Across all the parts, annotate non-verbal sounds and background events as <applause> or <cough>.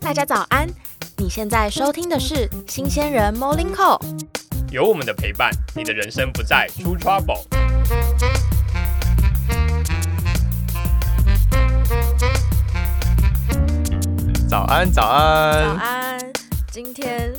大家早安！你现在收听的是新鲜人 Morning Call。有我们的陪伴，你的人生不再出 trouble。早安，早安早！安！今天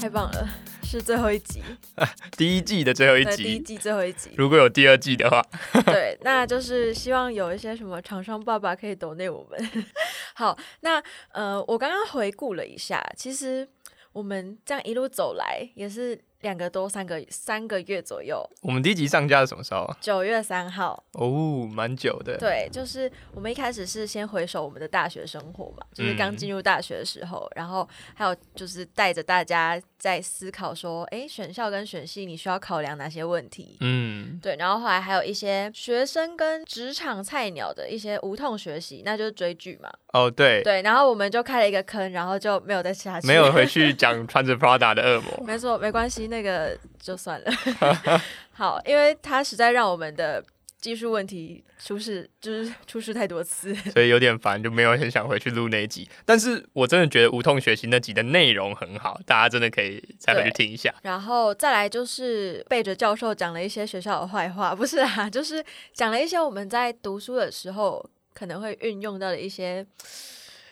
太棒了，是最后一集，<laughs> 第一季的最后一集，第一集，季最后一集。如果有第二季的话，<laughs> 对，那就是希望有一些什么厂商爸爸可以抖内我们。<laughs> 好，那呃，我刚刚回顾了一下，其实我们这样一路走来也是两个多三个三个月左右，我们第一集上架是什么时候啊？九月三号。哦，蛮久的。对，就是我们一开始是先回首我们的大学生活嘛，就是刚嗯进入大学的时候，然后还有就是带着大家在思考说，哎，选校跟选系你需要考量哪些问题？嗯，对，然后后来还有一些学生跟职场菜鸟的一些无痛学习，那就是追剧嘛。哦，对，对，然后我们就开了一个坑，然后就没有再下去。没有回去 <laughs> 讲穿着 Prada 的恶魔。没错，没关系，那个就算了。<laughs> 好，因为他实在让我们的技术问题出事，就是出事太多次。<laughs> 所以有点烦，就没有很想回去录那一集。但是我真的觉得无痛学习那集的内容很好，大家真的可以再回去听一下。然后再来就是背着教授讲了一些学校的坏话，不是啊，就是讲了一些我们在读书的时候可能会运用到的一些，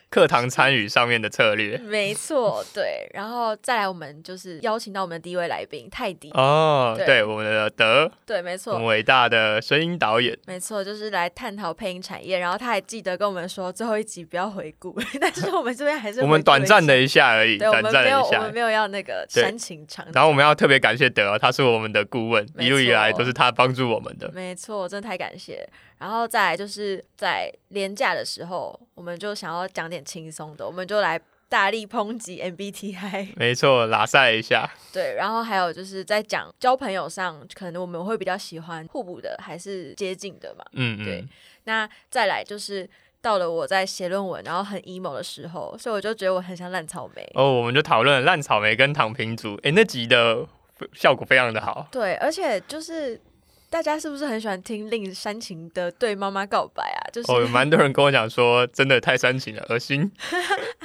课堂参与上面的策略没错，对。然后再来，我们就是邀请到我们的第一位来宾泰迪，哦，对对，我们的德，对，没我们错。伟大的声音导演。没错，就是来探讨配音产业，然后他还记得跟我们说最后一集不要回顾，<laughs> 但是我们这边还是我们短暂的一下而已，对，短暂的一下。我们没有要那个煽情长。然后我们要特别感谢德哦，他是我们的顾问，一路以来都是他帮助我们的。没错，真的太感谢。然后再来就是在廉价的时候，我们就想要讲点轻松的，我们就来大力抨击 MBTI。<laughs> 没错，拉塞一下，对，然后还有就是在讲交朋友上，可能我们会比较喜欢互补的，还是接近的嘛。嗯对嗯，那再来就是到了我在写论文，然后很 emo 的时候，所以我就觉得我很像烂草莓。哦，我们就讨论烂草莓跟躺平族，诶，那集的效果非常的好。对，而且就是大家是不是很喜欢听令煽情的对妈妈告白啊？就是，哦，有蛮多人跟我讲说，真的太煽情了，恶心。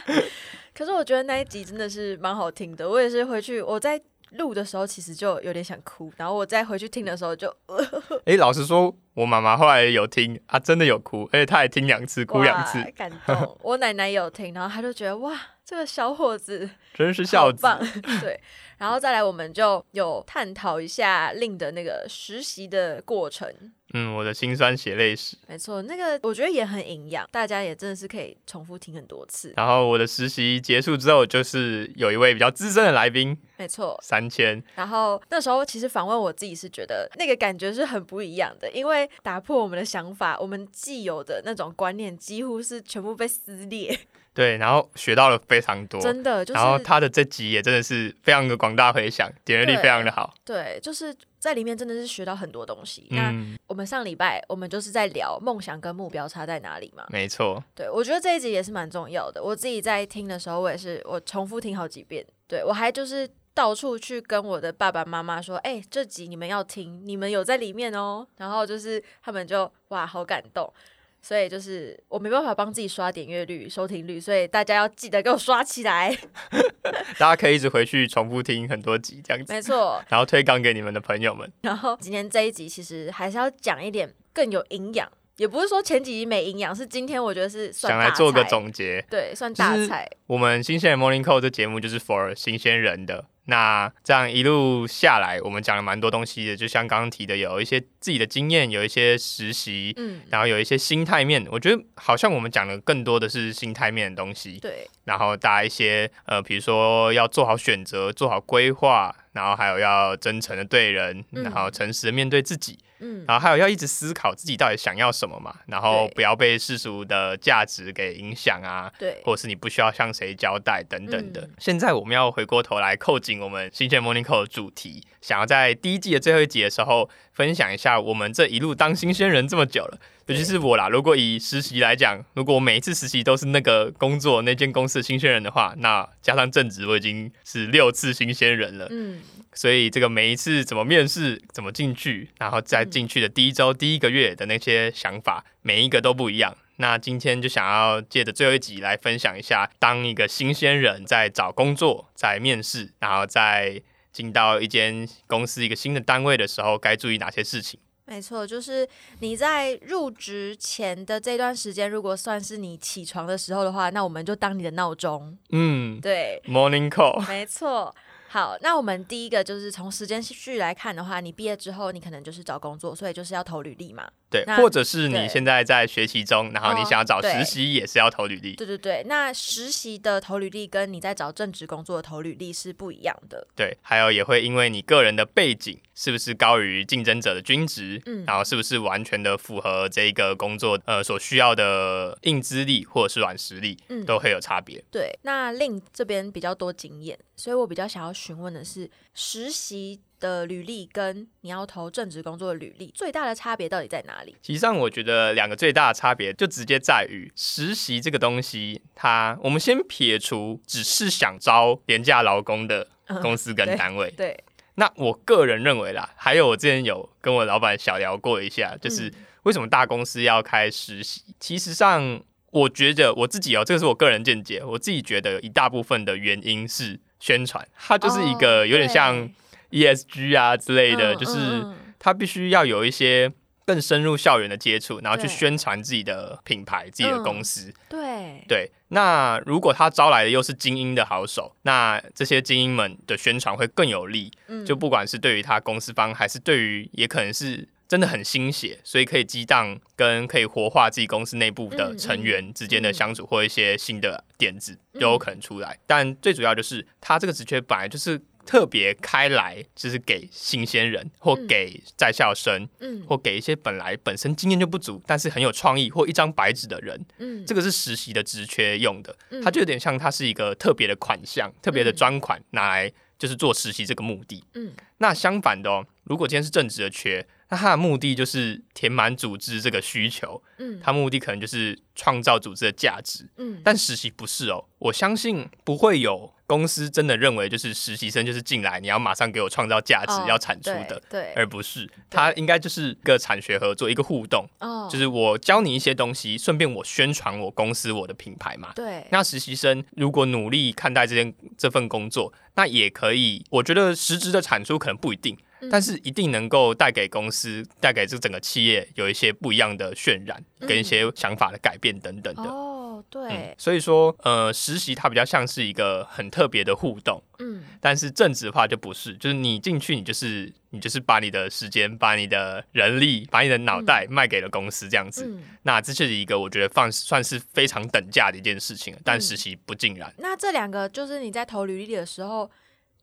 <laughs> 可是我觉得那一集真的是蛮好听的。我也是回去我在录的时候，其实就有点想哭，然后我再回去听的时候就 <laughs> 诶，老实说，我妈妈后来有听啊，真的有哭，而且她也听两次，哭两次哇，感动。我奶奶也有听，然后她就觉得哇，这个小伙子真是好孝子。棒。对，然后再来我们就有探讨一下令的那个实习的过程。嗯，我的辛酸血泪史。没错，那个我觉得也很营养，大家也真的是可以重复听很多次。然后我的实习结束之后，就是有一位比较资深的来宾，没错，三千，然后那时候其实访问我自己是觉得那个感觉是很不一样的，因为打破我们的想法，我们既有的那种观念几乎是全部被撕裂，对，然后学到了非常多。真的就是然后他的这集也真的是非常的广大回响，点阅率非常的好。对，就是在里面真的是学到很多东西。那嗯，我们上礼拜我们就是在聊梦想跟目标差在哪里嘛，没错，对我觉得这一集也是蛮重要的。我自己在听的时候，我也是我重复听好几遍，对我还就是。到处去跟我的爸爸妈妈说，哎、这集你们要听，你们有在里面哦。然后就是他们就哇，好感动。所以就是我没办法帮自己刷点阅率、收听率，所以大家要记得给我刷起来。<laughs> 大家可以一直回去重复听很多集这样子，没错。然后推广给你们的朋友们。然后今天这一集其实还是要讲一点更有营养，也不是说前几集没营养，是今天我觉得是算想来做个，总结，对，算就是大菜。我们新鲜人 Morning Call 这节目就是 for 新鲜人的。那这样一路下来，我们讲了蛮多东西的，就像刚刚提的，有一些自己的经验，有一些实习，嗯，然后有一些心态面。我觉得好像我们讲的更多的是心态面的东西。对，然后大家一些呃，比如说要做好选择，做好规划，然后还有要真诚的对人，嗯然后诚实的面对自己，嗯，然后还有要一直思考自己到底想要什么嘛，然后不要被世俗的价值给影响啊，对，或者是你不需要向谁交代等等的。嗯现在我们要回过头来扣紧我们新鲜 Morning Call 的主题，想要在第一季的最后一集的时候分享一下我们这一路当新鲜人这么久了。尤其是我啦，如果以实习来讲，如果我每一次实习都是那个工作那间公司的新鲜人的话，那加上正职，我已经是六次新鲜人了。嗯，所以这个每一次怎么面试、怎么进去，然后在进去的第一周、第一个月的那些想法，每一个都不一样。那今天就想要借着最后一集来分享一下，当一个新鲜人在找工作、在面试，然后在进到一间公司、一个新的单位的时候，该注意哪些事情。没错，就是你在入职前的这段时间，如果算是你起床的时候的话，那我们就当你的闹钟。嗯对，，Morning Call。没错。好，那我们第一个就是从时间序来看的话，你毕业之后，你可能就是找工作，所以就是要投履历嘛。对，或者是你现在在学习中，然后你哦想要找实习，也是要投履历。对对对，那实习的投履历跟你在找正职工作的投履历是不一样的。对，还有也会因为你个人的背景是不是高于竞争者的均值，嗯然后是不是完全的符合这一个工作呃所需要的硬资历或者是软实力，嗯都会有差别。对，那令这边比较多经验，所以我比较想要询问的是，实习的履历跟你要投正职工作的履历最大的差别到底在哪里？其实上，我觉得两个最大的差别就直接在于实习这个东西，它我们先撇除只是想招廉价劳工的公司跟单位，对，那我个人认为啦，还有我之前有跟我老板小聊过一下，就是嗯为什么大公司要开实习？其实上，我觉得我自己哦，这个是我个人见解，我自己觉得一大部分的原因是宣传，它就是一个哦有点像 ESG 啊之类的，嗯就是嗯嗯它必须要有一些更深入校园的接触，然后去宣传自己的品牌、自己的嗯公司。对对，那如果他招来的又是精英的好手，那这些精英们的宣传会更有利。嗯就不管是对于他公司方，还是对于也可能是真的很心血，所以可以激荡跟可以活化自己公司内部的嗯成员之间的相处，或一些新的点子嗯都有可能出来。但最主要就是他这个职缺本来就是。特别开来，就是给新鲜人，或嗯。给在校生，嗯。或给一些本来本身经验就不足，但是很有创意或一张白纸的人，嗯。这个是实习的职缺用的，嗯。它就有点像它是一个特别的款项、特别的专款，拿来就是做实习这个目的。嗯。那相反的哦，如果今天是正职的缺，那它的目的就是填满组织这个需求，嗯。它目的可能就是创造组织的价值。嗯。但实习不是哦，我相信不会有公司真的认为就是实习生就是进来你要马上给我创造价值、哦要产出的，而不是它应该就是一个产学合作，一个互动。哦就是我教你一些东西，顺便我宣传我公司我的品牌嘛。对那实习生如果努力看待这件这份工作，那也可以。我觉得实质的产出可能不一定，嗯但是一定能够带给公司、带给这整个企业有一些不一样的渲染，跟一些想法的改变等等的。哦嗯对，所以说，呃，实习它比较像是一个很特别的互动，嗯但是正职的话就不是，就是你进去，你就是你就是把你的时间、把你的人力、把你的脑袋卖给了公司这样子。嗯，那这是一个我觉得放算是非常等价的一件事情，但嗯实习不尽然。那这两个就是你在投履历的时候，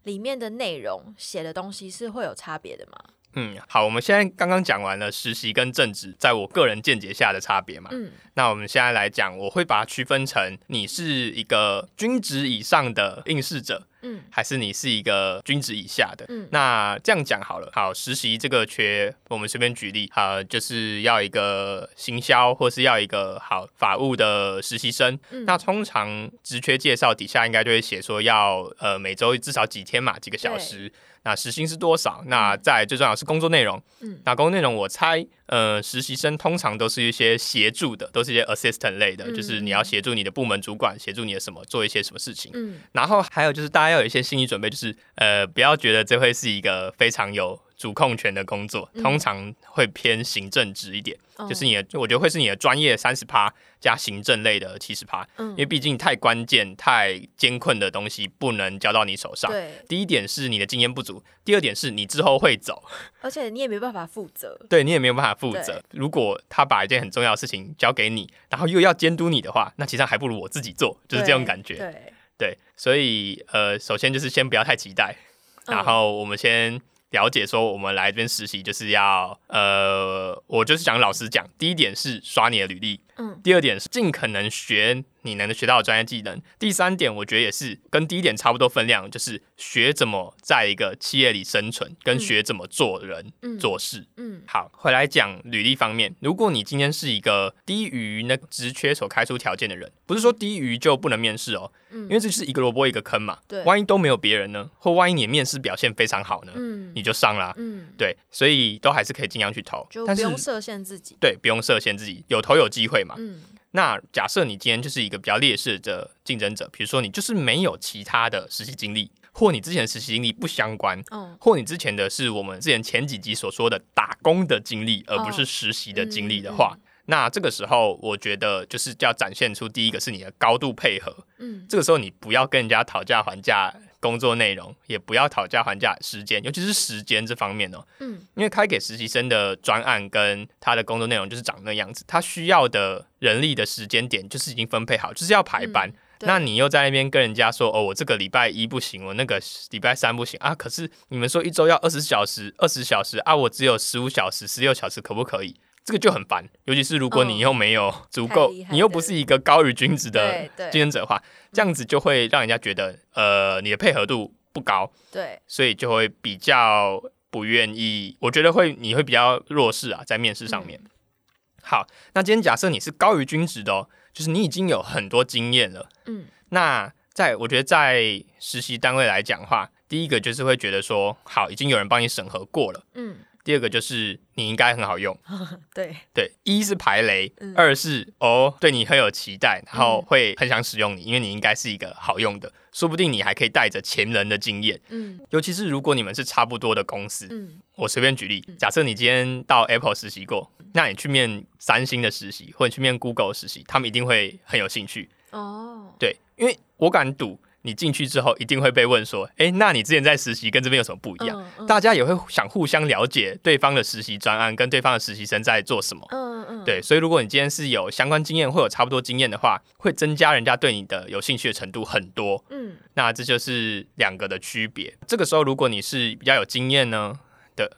里面的内容写的东西是会有差别的吗？嗯，好，我们现在刚刚讲完了实习跟正职在我个人见解下的差别嘛。嗯那我们现在来讲，我会把它区分成你是一个均值以上的应试者，嗯还是你是一个均值以下的。嗯那这样讲好了，好，实习这个缺，我们随便举例，好，就是要一个行销，或是要一个好法务的实习生。嗯那通常职缺介绍底下应该就会写说要呃每周至少几天嘛，几个小时。那时薪是多少？那再最重要是工作内容。嗯那工作内容我猜，呃，实习生通常都是一些协助的，都是一些 assistant 类的，嗯就是你要协助你的部门主管，协助你的什么做一些什么事情。嗯然后还有就是大家要有一些心理准备，就是呃，不要觉得这会是一个非常有主控权的工作，嗯通常会偏行政职一点，哦就是你的，我觉得会是你的专业三十趴加行政类的七十趴，嗯因为毕竟太关键、太艰困的东西不能交到你手上。对，第一点是你的经验不足，第二点是你之后会走，而且你也没办法负责。<laughs> 对你也没有办法负责。如果他把一件很重要的事情交给你，然后又要监督你的话，那其实还不如我自己做，就是这种感觉。对，对，所以呃，首先就是先不要太期待，嗯然后我们先了解说，我们来这边实习就是要呃，我就是讲老实讲，第一点是刷你的履历，嗯。第二点是尽可能学你能学到的专业技能，第三点我觉得也是跟第一点差不多分量，就是学怎么在一个企业里生存，跟嗯学怎么做人、嗯做事。嗯好，回来讲履历方面，如果你今天是一个低于那个职缺所开出条件的人，不是说低于就不能面试哦，嗯因为这就是一个萝卜一个坑嘛。对万一都没有别人呢，或万一你的面试表现非常好呢，嗯你就上啦。嗯，对，所以都还是可以尽量去投，但是就不用设限自己。对不用设限自己，有投有机会嘛。嗯那假设你今天就是一个比较劣势的竞争者，比如说你就是没有其他的实习经历，或你之前的实习经历不相关，嗯，或你之前的是我们之前前几集所说的打工的经历，而不是实习的经历的话，嗯。那这个时候我觉得就是要展现出第一个是你的高度配合，嗯。这个时候你不要跟人家讨价还价工作内容，也不要讨价还价时间，尤其是时间这方面哦，嗯因为开给实习生的专案跟他的工作内容就是长那样子，他需要的人力的时间点就是已经分配好，就是要排班。嗯那你又在那边跟人家说，哦，我这个礼拜一不行，我那个礼拜三不行啊。可是你们说一周要二十小时，二十小时啊，我只有十五小时、十六小时，可不可以？这个就很烦，尤其是如果你又没有足够，你又不是一个高于均值的对对竞争者的话，这样子就会让人家觉得，呃，你的配合度不高，对，所以就会比较不愿意。我觉得会你会比较弱势啊，在面试上面。好，那今天假设你是高于均值的哦，就是你已经有很多经验了。嗯那在我觉得在实习单位来讲的话，第一个就是会觉得说，好，已经有人帮你审核过了。嗯第二个就是你应该很好用，<laughs> 对，对，一是排雷，嗯。二是哦对你很有期待，然后会很想使用你，因为你应该是一个好用的，说不定你还可以带着前人的经验，嗯。尤其是如果你们是差不多的公司，嗯。我随便举例，假设你今天到 Apple 实习过，那你去面三星的实习，或者去面 Google 实习，他们一定会很有兴趣。哦，对，因为我敢赌，你进去之后一定会被问说，诶，那你之前在实习跟这边有什么不一样？嗯嗯大家也会想互相了解对方的实习专案跟对方的实习生在做什么。嗯嗯，对，所以如果你今天是有相关经验或有差不多经验的话，会增加人家对你的有兴趣的程度很多。嗯那这就是两个的区别。这个时候，如果你是比较有经验呢的，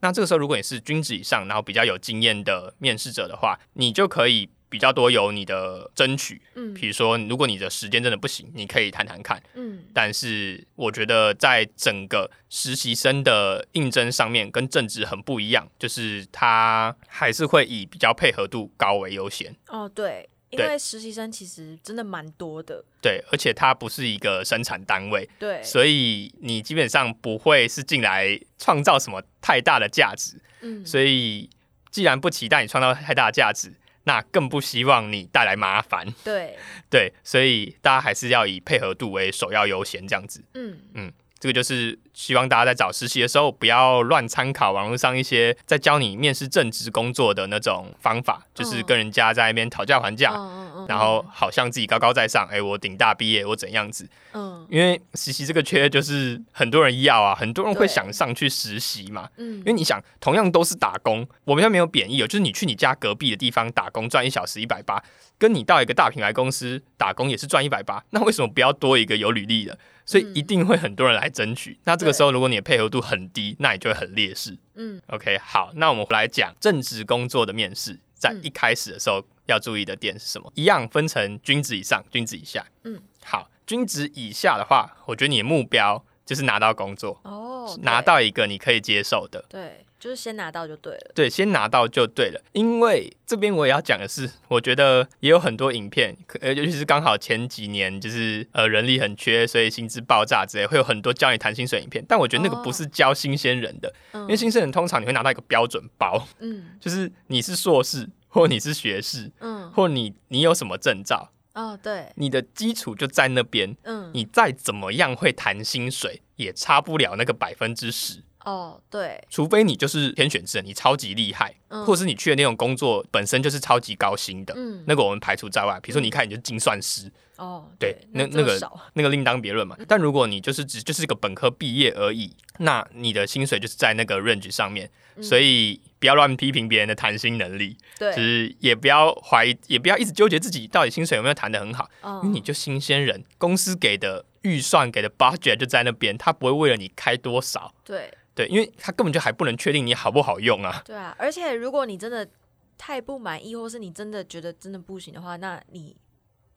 那这个时候如果你是均值以上，然后比较有经验的面试者的话，你就可以比较多有你的争取。嗯比如说，如果你的时间真的不行，你可以谈谈看。嗯但是我觉得在整个实习生的应征上面跟政治很不一样，就是他还是会以比较配合度高为优先。哦对，因为实习生其实真的蛮多的，对，而且它不是一个生产单位，对，所以你基本上不会是进来创造什么太大的价值。嗯所以既然不期待你创造太大的价值，那更不希望你带来麻烦。对，对，所以大家还是要以配合度为首要优先，这样子。嗯这个就是希望大家在找实习的时候，不要乱参考网络上一些在教你面试正职工作的那种方法，就是跟人家在那边讨价还价，然后好像自己高高在上，哎、我顶大毕业，我怎样子？嗯因为实习这个缺就是很多人要啊，很多人会想上去实习嘛。嗯因为你想，同样都是打工，我们没有贬义哦，就是你去你家隔壁的地方打工赚一小时一百八，跟你到一个大品牌公司打工也是赚一百八，那为什么不要多一个有履历的？所以一定会很多人来争取。那这个时候，如果你的配合度很低，那你就会很劣势。嗯 OK，好，那我们来讲正职工作的面试，在嗯一开始的时候要注意的点是什么？一样分成均值以上、均值以下。嗯，好，均值以下的话，我觉得你的目标就是拿到工作，哦，拿到一个你可以接受的。对，就是先拿到就对了，对，先拿到就对了。因为这边我也要讲的是，我觉得也有很多影片，可呃，尤其是刚好前几年就是呃人力很缺，所以薪资爆炸之类，会有很多教你谈薪水影片。但我觉得那个不是教新鲜人的，嗯因为新鲜人通常你会拿到一个标准包，嗯 <laughs> 就是你是硕士，或你是学士，嗯或你你有什么证照，哦对，你的基础就在那边。嗯你再怎么样会谈薪水，也差不了那个百分之十。哦对，除非你就是天选之人，你超级厉害，嗯或者是你去的那种工作本身就是超级高薪的，嗯那个我们排除在外。比如说你一看你就是精算师，哦对那那个那个另当别论嘛。但如果你就是只就是一个本科毕业而已，那你的薪水就是在那个 range 上面，所以不要乱批评别人的谈薪能力，对就对，是也不要怀疑，也不要一直纠结自己到底薪水有没有谈的很好，嗯因为你就新鲜人，公司给的预算给的 budget 就在那边，他不会为了你开多少。对对，因为他根本就还不能确定你好不好用啊。对啊，而且如果你真的太不满意，或是你真的觉得真的不行的话，那你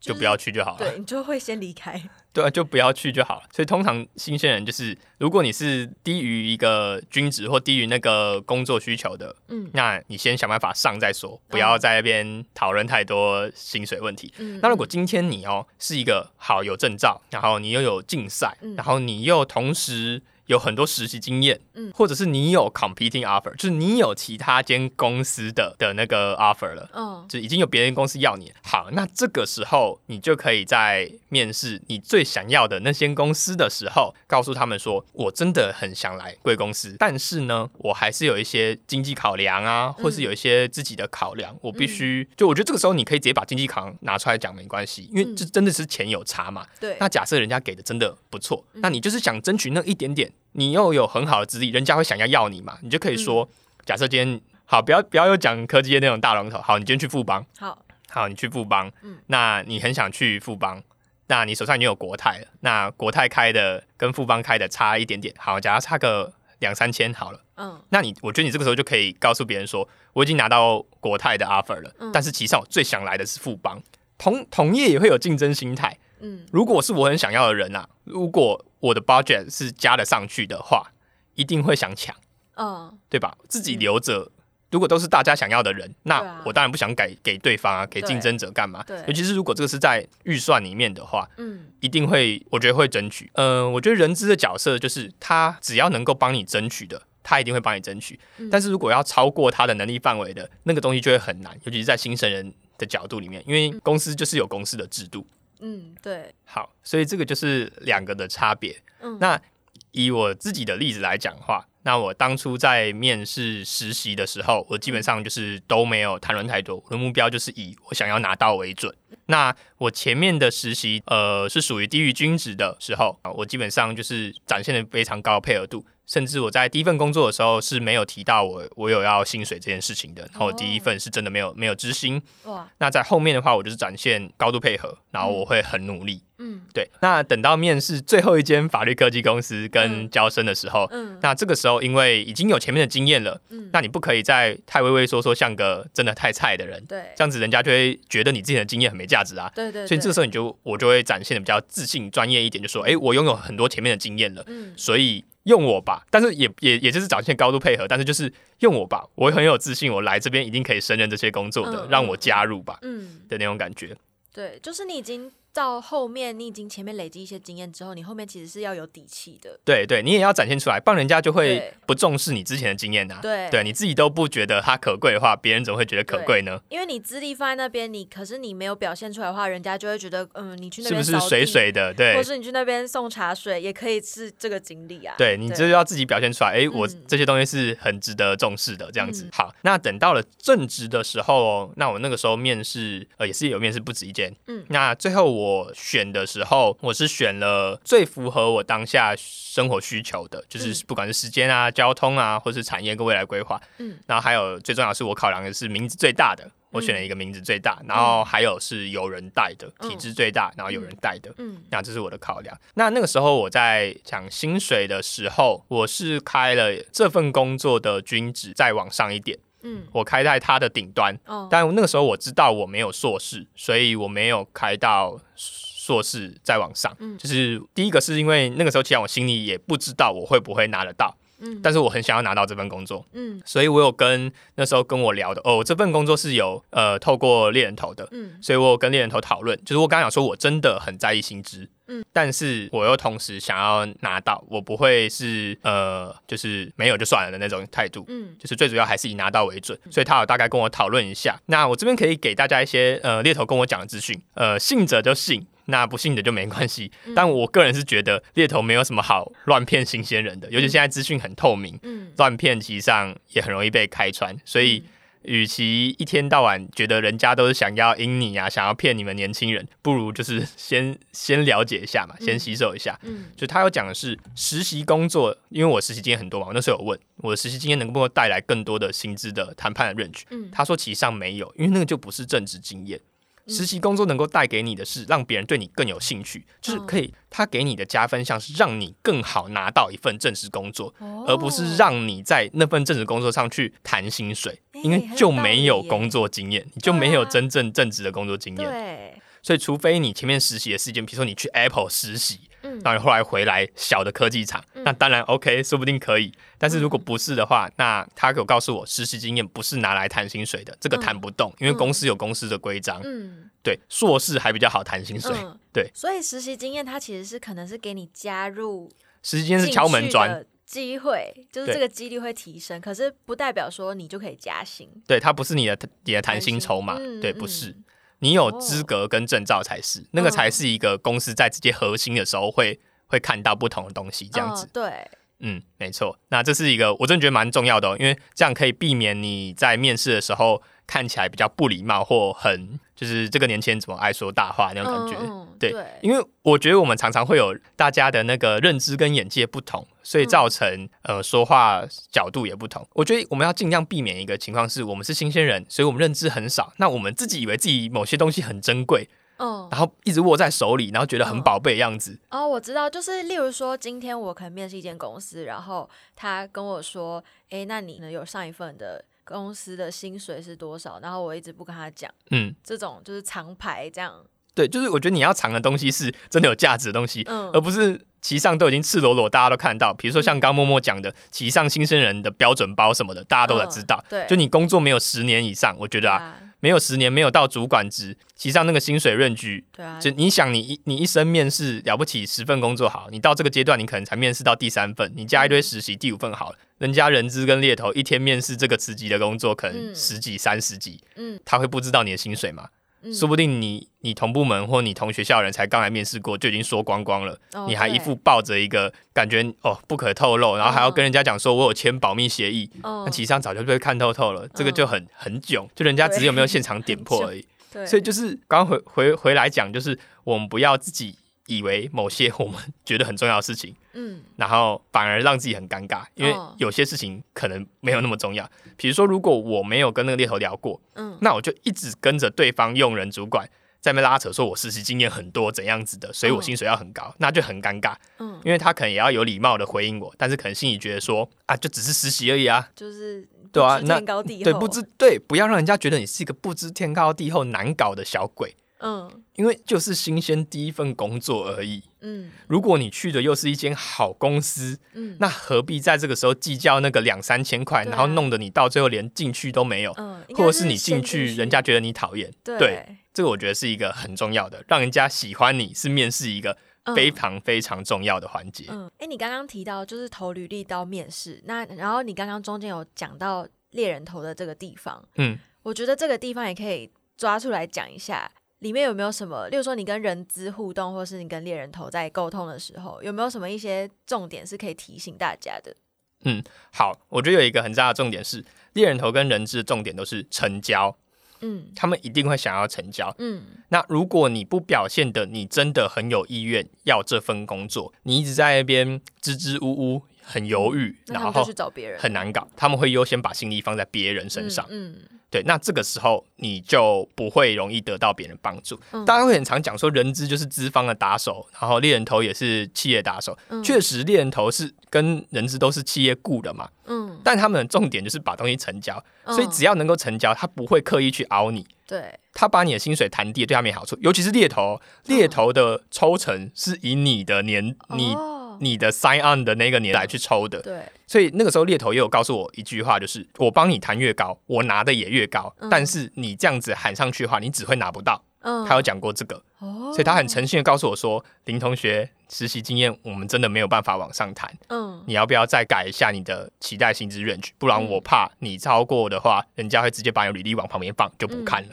就是不要去就好了。对你就会先离开。对啊，就不要去就好了。所以通常新鲜人就是，如果你是低于一个均值或低于那个工作需求的，嗯那你先想办法上再说，不要在那边讨论太多薪水问题。嗯，那如果今天你哦是一个好有证照，然后你又有竞赛，嗯然后你又同时有很多实习经验，嗯。或者是你有 competing offer，就是你有其他间公司的的那个 offer 了。嗯。就已经有别人公司要你，好，那这个时候你就可以在面试你最想要的那间公司的时候，告诉他们说，我真的很想来贵公司，但是呢，我还是有一些经济考量啊，或是有一些自己的考量，我必须，就我觉得这个时候你可以直接把经济考量拿出来讲没关系，因为这真的是钱有差嘛。对，那假设人家给的真的不错，那你就是想争取那一点点，你又有很好的资历，人家会想要要你嘛，你就可以说，假设今天好，不要不要又讲科技业那种大龙头，好，你今天去富邦。好，好，你去富邦，嗯。那你很想去富邦，那你手上已经有国泰了，那国泰开的跟富邦开的差一点点，好，假如差个两三千好了，嗯。那你我觉得你这个时候就可以告诉别人说，我已经拿到国泰的 offer 了，嗯。但是其实上我最想来的是富邦，同同业也会有竞争心态，嗯如果是我很想要的人啊，如果我的 budget 是加得上去的话，一定会想抢，嗯，对吧？自己留着。如果都是大家想要的人，那啊我当然不想给给对方啊，给竞争者干嘛？对尤其是如果这个是在预算里面的话，嗯一定会，我觉得会争取。嗯、我觉得人资的角色就是他只要能够帮你争取的，他一定会帮你争取。嗯但是如果要超过他的能力范围的那个东西，就会很难，尤其是在新生人的角度里面，因为公司就是有公司的制度。嗯，对，好，所以这个就是两个的差别。嗯那以我自己的例子来讲的话，那我当初在面试实习的时候，我基本上就是都没有谈论太多，我的目标就是以我想要拿到为准。那我前面的实习，呃，是属于低于均值的时候啊，我基本上就是展现的非常高的配合度，甚至我在第一份工作的时候是没有提到我我有要薪水这件事情的，然后我第一份是真的没有没有知心。哇，那在后面的话，我就是展现高度配合，然后我会很努力。嗯。对，那等到面试最后一间法律科技公司跟嗯。交生的时候，嗯。那这个时候因为已经有前面的经验了，嗯，那你不可以再太畏畏缩缩，像个真的太菜的人，对。这样子人家就会觉得你自己的经验很没价值啊。对对，所以这个时候你就我就会展现的比较自信、专业一点，就说，诶，我拥有很多前面的经验了，嗯。所以用我吧。但是也也也就是展现高度配合，但是就是用我吧，我很有自信，我来这边一定可以胜任这些工作的，嗯让我加入吧嗯，的那种感觉。对，就是你已经到后面，你已经前面累积一些经验之后，你后面其实是要有底气的。对对，你也要展现出来，不然人家就会不重视你之前的经验呐、对对，你自己都不觉得它可贵的话，别人怎么会觉得可贵呢？因为你资历放在那边，你可是你没有表现出来的话，人家就会觉得，嗯，你去那边是不是水水的？对或，是你去那边送茶水，也可以是这个经历啊。对你就是要自己表现出来，哎，我嗯这些东西是很值得重视的，这样子。嗯好，那等到了正职的时候哦，那我那个时候面试，呃，也是有面试不止一间。嗯那最后我选的时候，我是选了最符合我当下生活需求的，就是嗯不管是时间啊、交通啊，或是产业跟未来规划。嗯然后还有最重要的是，我考量的是名字最大的，我选了一个名字最大，然后还有是有人带的，嗯体制最大，然后有人带的。嗯那这是我的考量。那那个时候我在讲薪水的时候，我是开了这份工作的均值再往上一点，嗯我开在它的顶端。哦，但那个时候我知道我没有硕士，所以我没有开到硕士再往上。嗯就是第一个是因为那个时候其实我心里也不知道我会不会拿得到，嗯。但是我很想要拿到这份工作。嗯。所以我有跟那时候跟我聊的哦，这份工作是有呃透过猎人头的，嗯。所以我有跟猎人头讨论，就是我刚刚讲说我真的很在意薪资，嗯，但是我又同时想要拿到，我不会是呃就是没有就算了的那种态度。嗯。就是最主要还是以拿到为准，所以他有大概跟我讨论一下。那我这边可以给大家一些呃猎头跟我讲的资讯，呃信者就信，那不信的就没关系。嗯但我个人是觉得猎头没有什么好乱骗新鲜人的，尤其现在资讯很透明，嗯，乱骗其实上也很容易被开穿，所以。与其一天到晚觉得人家都是想要阴你啊，想要骗你们年轻人，不如就是先先了解一下嘛，先吸收一下。嗯就他有讲的是实习工作，因为我实习经验很多嘛，我那时候有问我的实习经验能不能带来更多的薪资的谈判的 range，嗯他说其实上没有，因为那个就不是正职经验。嗯。实习工作能够带给你的是让别人对你更有兴趣，就是可以他给你的加分项是让你更好拿到一份正式工作，哦。而不是让你在那份正式工作上去谈薪水，哎因为就没有工作经验，你就没有真正正职的工作经验。对，所以，除非你前面实习的时间，比如说你去 Apple 实习，嗯然后你后来回来小的科技厂，嗯那当然 OK，说不定可以。但是如果不是的话，那他有告诉我，实习经验不是拿来谈薪水的，这个谈不动，因为公司有公司的规章。嗯对，硕士还比较好谈薪水。嗯，对，所以实习经验它其实是可能是给你加入实习经验是敲门砖，机会就是这个几率会提升，可是不代表说你就可以加薪。对，它不是你的你的谈薪筹码，对，不是。你有资格跟证照才是，那个才是一个公司在直接核心的时候会会看到不同的东西，这样子。对，嗯，没错。那这是一个我真的觉得蛮重要的，因为这样可以避免你在面试的时候。看起来比较不礼貌，或很就是这个年轻人怎么爱说大话那种感觉，对，因为我觉得我们常常会有大家的那个认知跟眼界不同，所以造成呃说话角度也不同。我觉得我们要尽量避免一个情况，是我们是新鲜人，所以我们认知很少，那我们自己以为自己某些东西很珍贵，嗯，然后一直握在手里，然后觉得很宝贝的样子。哦，我知道，就是例如说，今天我可能面试一间公司，然后他跟我说，哎，那你呢有上一份的。公司的薪水是多少？然后我一直不跟他讲，嗯，这种就是藏牌这样。对，就是我觉得你要藏的东西是真的有价值的东西，嗯，而不是其上都已经赤裸裸，大家都看到。比如说像刚默默讲的，其上新生人的标准包什么的，大家都在知道。对，就你工作没有十年以上，我觉得啊。没有十年，没有到主管职，其实上那个薪水润居，对啊，就你想，你一你一生面试了不起十份工作好，你到这个阶段，你可能才面试到第三份，你加一堆实习，第五份好了，人家人资跟猎头一天面试这个职级的工作，可能十几、三十几，嗯，他会不知道你的薪水吗？说不定你你同部门或你同学校人才刚来面试过就已经说光光了，你还一副抱着一个感觉哦不可透露，然后还要跟人家讲说我有签保密协议，那其实上早就被看透透了，这个就很很囧，就人家只是有没有现场点破 <laughs> 而已。所以就是刚回回回来讲，就是我们不要自己。以为某些我们觉得很重要的事情，嗯，然后反而让自己很尴尬，因为有些事情可能没有那么重要。比如说，如果我没有跟那个猎头聊过，嗯，那我就一直跟着对方用人主管在那拉扯，说我实习经验很多怎样子的，所以我薪水要很高，那就很尴尬，嗯，因为他可能也要有礼貌的回应我，但是可能心里觉得说啊，就只是实习而已啊，就是对啊，那对不知对，不要让人家觉得你是一个不知天高地厚、难搞的小鬼。嗯，因为就是新鲜第一份工作而已。嗯，如果你去的又是一间好公司，嗯，那何必在这个时候计较那个两三千块，然后弄得你到最后连进去都没有，嗯或者是你进去人家觉得你讨厌。对，这个我觉得是一个很重要的，让人家喜欢你是面试一个非常非常重要的环节。嗯，哎，你刚刚提到就是投履历到面试，那然后你刚刚中间有讲到猎人头的这个地方，嗯，我觉得这个地方也可以抓出来讲一下。里面有没有什么，例如说你跟人资互动，或是你跟猎人头在沟通的时候，有没有什么一些重点是可以提醒大家的？嗯，好，我觉得有一个很大的重点是，猎人头跟人资的重点都是成交。嗯，他们一定会想要成交。嗯，那如果你不表现的，你真的很有意愿要这份工作，你一直在那边支支吾吾，很犹豫，然后去找别人，很难搞。他们会优先把心力放在别人身上。嗯。对，那这个时候你就不会容易得到别人帮助。大家会很常讲说，人资就是资方的打手，然后猎人头也是企业打手。确实，猎人头是跟人资都是企业雇的嘛。嗯。但他们的重点就是把东西成交，所以只要能够成交，他不会刻意去熬你。对。他把你的薪水谈低，对他没好处。尤其是猎头，猎头的抽成是以你的年你。你的 sign on 的那个年代去抽的，对，所以那个时候猎头也有告诉我一句话，就是我帮你谈越高，我拿的也越高，但是你这样子喊上去的话，你只会拿不到。嗯，他有讲过这个，所以他很诚信的告诉我说，林同学实习经验我们真的没有办法往上谈，嗯，你要不要再改一下你的期待薪资 range？不然我怕你超过的话，人家会直接把你履历往旁边放，就不看了。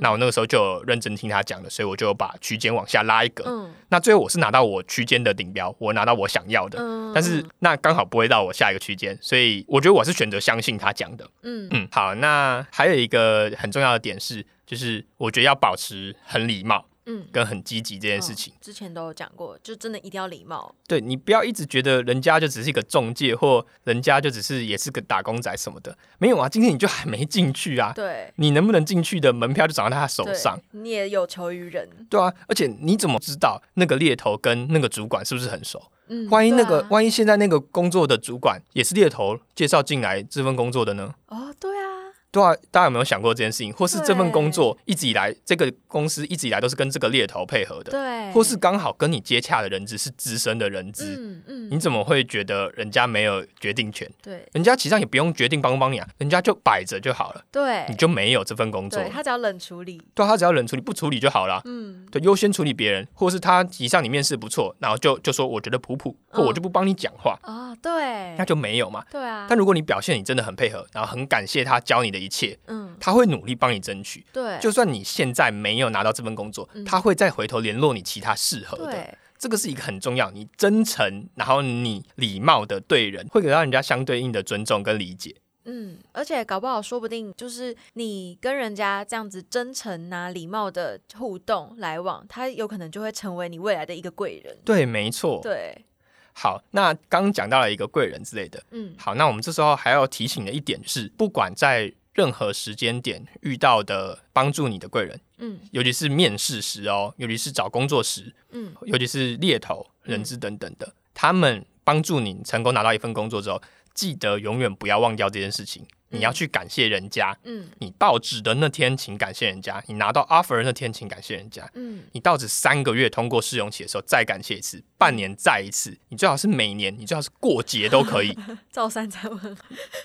那我那个时候就认真听他讲的，所以我就把区间往下拉一格。嗯，那最后我是拿到我区间的顶标，我拿到我想要的。嗯，但是那刚好不会到我下一个区间，所以我觉得我是选择相信他讲的。嗯嗯，好，那还有一个很重要的点是，就是我觉得要保持很礼貌。嗯，跟很积极这件事情，之前都有讲过，就真的一定要礼貌。对你不要一直觉得人家就只是一个中介，或人家就只是也是个打工仔什么的，没有啊，今天你就还没进去啊。对，你能不能进去的门票就掌握在他手上。你也有求于人。对啊，而且你怎么知道那个猎头跟那个主管是不是很熟？嗯，万一那个万一现在那个工作的主管也是猎头介绍进来这份工作的呢？哦，对啊。对啊，大家有没有想过这件事情？或是这份工作一直以来，这个公司一直以来都是跟这个猎头配合的，对，或是刚好跟你接洽的人资是资深的人资，嗯嗯，你怎么会觉得人家没有决定权？对人家其实上也不用决定帮不帮你啊，人家就摆着就好了，对你就没有这份工作，。他只要冷处理，对啊，他只要冷处理不处理就好了。嗯对，优先处理别人，或是他以上你面试不错，然后就就说我觉得普普，或嗯我就不帮你讲话，啊，对那就没有嘛。对啊，但如果你表现你真的很配合，然后很感谢他教你的一切，嗯他会努力帮你争取。对，就算你现在没有拿到这份工作，嗯他会再回头联络你其他适合的。这个是一个很重要，你真诚，然后你礼貌的对人，会给到人家相对应的尊重跟理解。嗯，而且搞不好，说不定就是你跟人家这样子真诚呐、礼貌的互动来往，他有可能就会成为你未来的一个贵人。对，没错。对，好，那刚刚讲到了一个贵人之类的。嗯好，那我们这时候还要提醒的一点是，不管在任何时间点遇到的帮助你的贵人，嗯。尤其是面试时哦，尤其是找工作时，嗯。尤其是猎头、人资等等的，他们帮助你成功拿到一份工作之后，记得永远不要忘掉这件事情，你要去感谢人家。嗯你到职的那天，请感谢人家；你拿到 offer 的那天，请感谢人家。嗯你到职三个月通过试用期的时候，再感谢一次；半年再一次。你最好是每年，你最好是过节都可以。<laughs> 照三才问，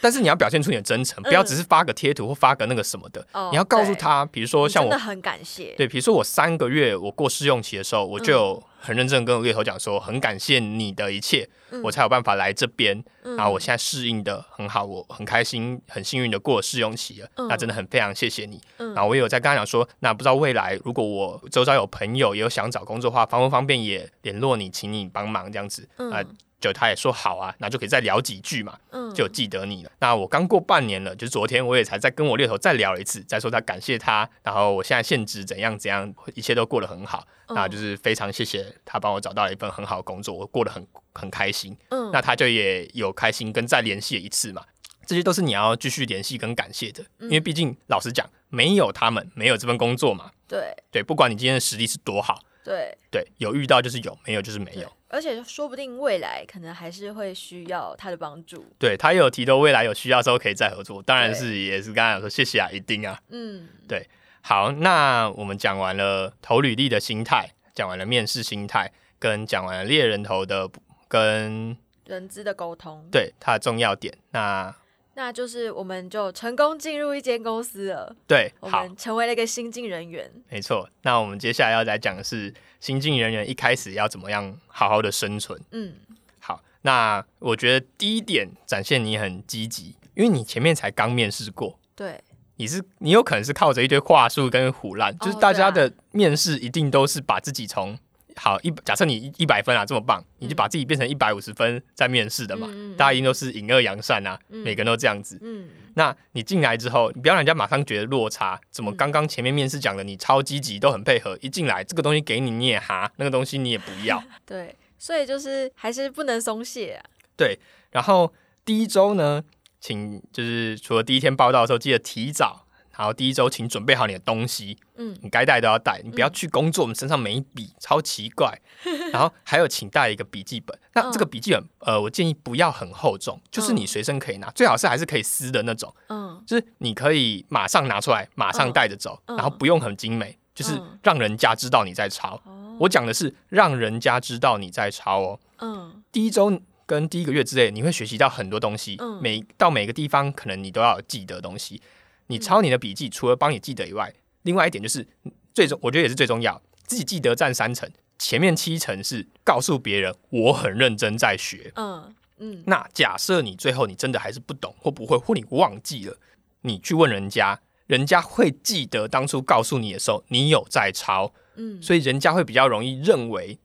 但是你要表现出你的真诚，不要只是发个贴图或发个那个什么的。哦你要告诉他，比如说像我，真的很感谢。对，比如说我三个月我过试用期的时候，我就有很认真跟我猎头讲说，很感谢你的一切，嗯我才有办法来这边。嗯然后我现在适应的很好，我很开心，很幸运的过了试用期了。嗯那真的很非常谢谢你。嗯然后我也有在跟他讲说，那不知道未来如果我周遭有朋友也有想找工作的话，方不方便也联络你，请你帮忙这样子。嗯啊、就他也说好啊，那就可以再聊几句嘛。嗯就记得你了。那我刚过半年了，就是昨天我也才再跟我猎头再聊了一次，再说他感谢他，然后我现在现职怎样怎样，一切都过得很好。嗯那就是非常谢谢他帮我找到了一份很好的工作，我过得很很开心。嗯那他就也有开心跟再联系了一次嘛。这些都是你要继续联系跟感谢的，嗯因为毕竟老实讲，没有他们，没有这份工作嘛。对对，不管你今天的实力是多好，对对，有遇到就是有，没有就是没有。而且说不定未来可能还是会需要他的帮助。对他有提到未来有需要的时候可以再合作，当然是也是刚才有说谢谢啊，一定啊。嗯对好，那我们讲完了投履历的心态，讲完了面试心态，跟讲完了猎人头的跟人资的沟通，对它的重要点。那那就是我们就成功进入一间公司了，对，好，我们成为了一个新进人员。没错。那我们接下来要来讲的是新进人员一开始要怎么样好好的生存。嗯好，那我觉得第一点展现你很积极，因为你前面才刚面试过。对，你是你有可能是靠着一堆话术跟胡乱，就是大家的面试一定都是把自己从好一假设你一一百分啊这么棒，你就把自己变成一百五十分在面试的嘛，大家一定都是引恶扬善啊，嗯每个人都这样子。嗯那你进来之后，你不要让人家马上觉得落差，怎么嗯刚刚前面面试讲的你超积极都很配合，一进来这个东西给你你也哈，那个东西你也不要，<laughs> 对，所以就是还是不能松懈啊。对然后第一周呢，请就是除了第一天报道的时候，记得提早，然后第一周请准备好你的东西，嗯你该带都要带，你不要去工作，我们身上没笔，超奇怪。<laughs> 然后还有，请带一个笔记本。那这个笔记本，呃，我建议不要很厚重，就是你随身可以拿，最好是还是可以撕的那种，嗯就是你可以马上拿出来，马上带着走，嗯然后不用很精美，就是嗯让人家知道你在抄。哦我讲的是让人家知道你在抄哦。嗯第一周跟第一个月之内，你会学习到很多东西。嗯每到每个地方，可能你都要记得东西。你抄你的笔记，除了帮你记得以外，另外一点就是最终，我觉得也是最重要，自己记得占三成，前面七成是告诉别人我很认真在学。嗯嗯那假设你最后你真的还是不懂或不会，或你忘记了，你去问人家，人家会记得当初告诉你的时候，你有在抄，嗯所以人家会比较容易认为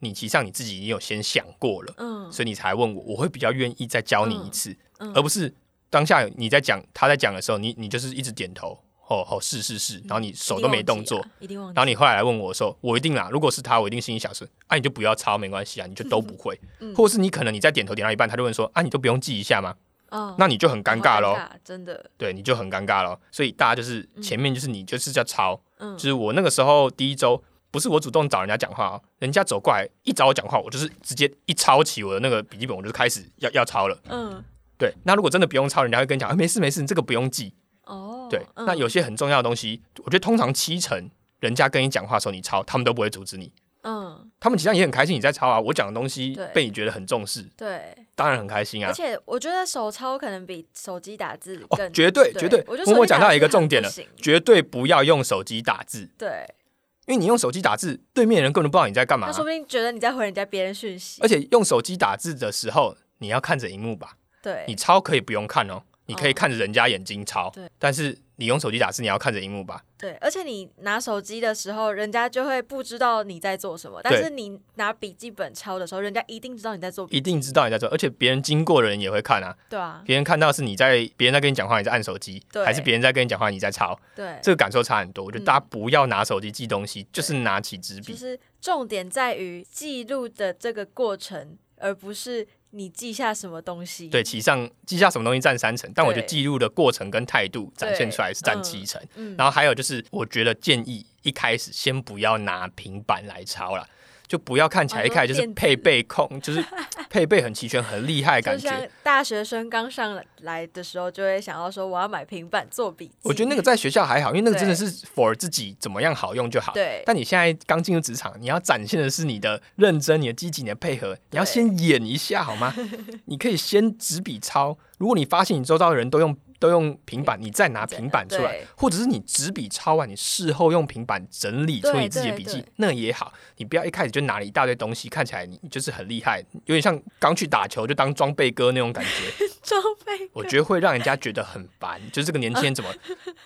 你其实上你自己已经有先想过了。嗯所以你才问我，我会比较愿意再教你一次，嗯而不是当下你在讲他在讲的时候，你你就是一直点头，哦哦是是是，然后你手都没动作，，然后你后来来问我的时候，我一定啦，如果是他，我一定心里想是，啊你就不要抄没关系啊，你就都不会，嗯或者是你可能你在点头点到一半，他就问说，啊你都不用记一下吗？哦那你就很尴尬喽，真的，对，你就很尴尬喽。所以大家就是前面就是你就是叫抄，嗯就是我那个时候第一周。不是我主动找人家讲话哦，人家走过来一找我讲话，我就是直接一抄起我的那个笔记本，我就开始要要抄了。嗯对，那如果真的不用抄，人家会跟你讲，啊，没事没事，你这个不用记。哦，对，嗯。那有些很重要的东西，我觉得通常七成人家跟你讲话的时候你抄，他们都不会阻止你。嗯，他们其实也很开心你在抄啊，我讲的东西被你觉得很重视，对，当然很开心啊。而。且我觉得手抄可能比手机打字哦更，绝对绝对。我觉得默默讲到一个重点了绝对不要用手机打字，对，因为你用手机打字，对面人根本不知道你在干嘛。啊、他说不定觉得你在回人家别人讯息。而，且用手机打字的时候，你要看着荧幕吧。对，你抄可以不用看哦，你可以哦看着人家眼睛抄。对但是你用手机打字，你要看着荧幕吧。对，而且你拿手机的时候，人家就会不知道你在做什么，但是你拿笔记本抄的时候，人家一定知道你在做一定知道你在做，而且别人经过的人也会看啊。对啊，别人看到是你在，别人在跟你讲话，你在按手机，还是别人在跟你讲话，你在抄，对，这个感受差很多。我觉得嗯大家不要拿手机记东西，就是拿起纸笔。就是重点在于记录的这个过程，而不是你记下什么东西。对，记上记下什么东西占三成，但我觉得记录的过程跟态度展现出来是占嗯七成。嗯，然后还有就是，我觉得建议一开始先不要拿平板来抄啦，就不要看起来哦一开始就是配备控，<laughs> 就是配备很齐全、很厉害的感觉。大学生刚上来的时候，就会想要说我要买平板做笔记。我觉得那个在学校还好，因为那个真的是 for 自己怎么样好用就好。对但你现在刚进入职场，你要展现的是你的认真、你的积极、你的配合，你要先演一下好吗？你可以先纸笔抄，如果你发现你周遭的人都用都用平板，你再拿平板出来，或者是你纸笔抄完，你事后用平板整理出你自己的笔记那也好。你不要一开始就拿了一大堆东西，看起来你就是很厉害，有点像刚去打球就当装备哥那种感觉。<laughs> 装备我觉得会让人家觉得很烦，就是这个年轻人怎么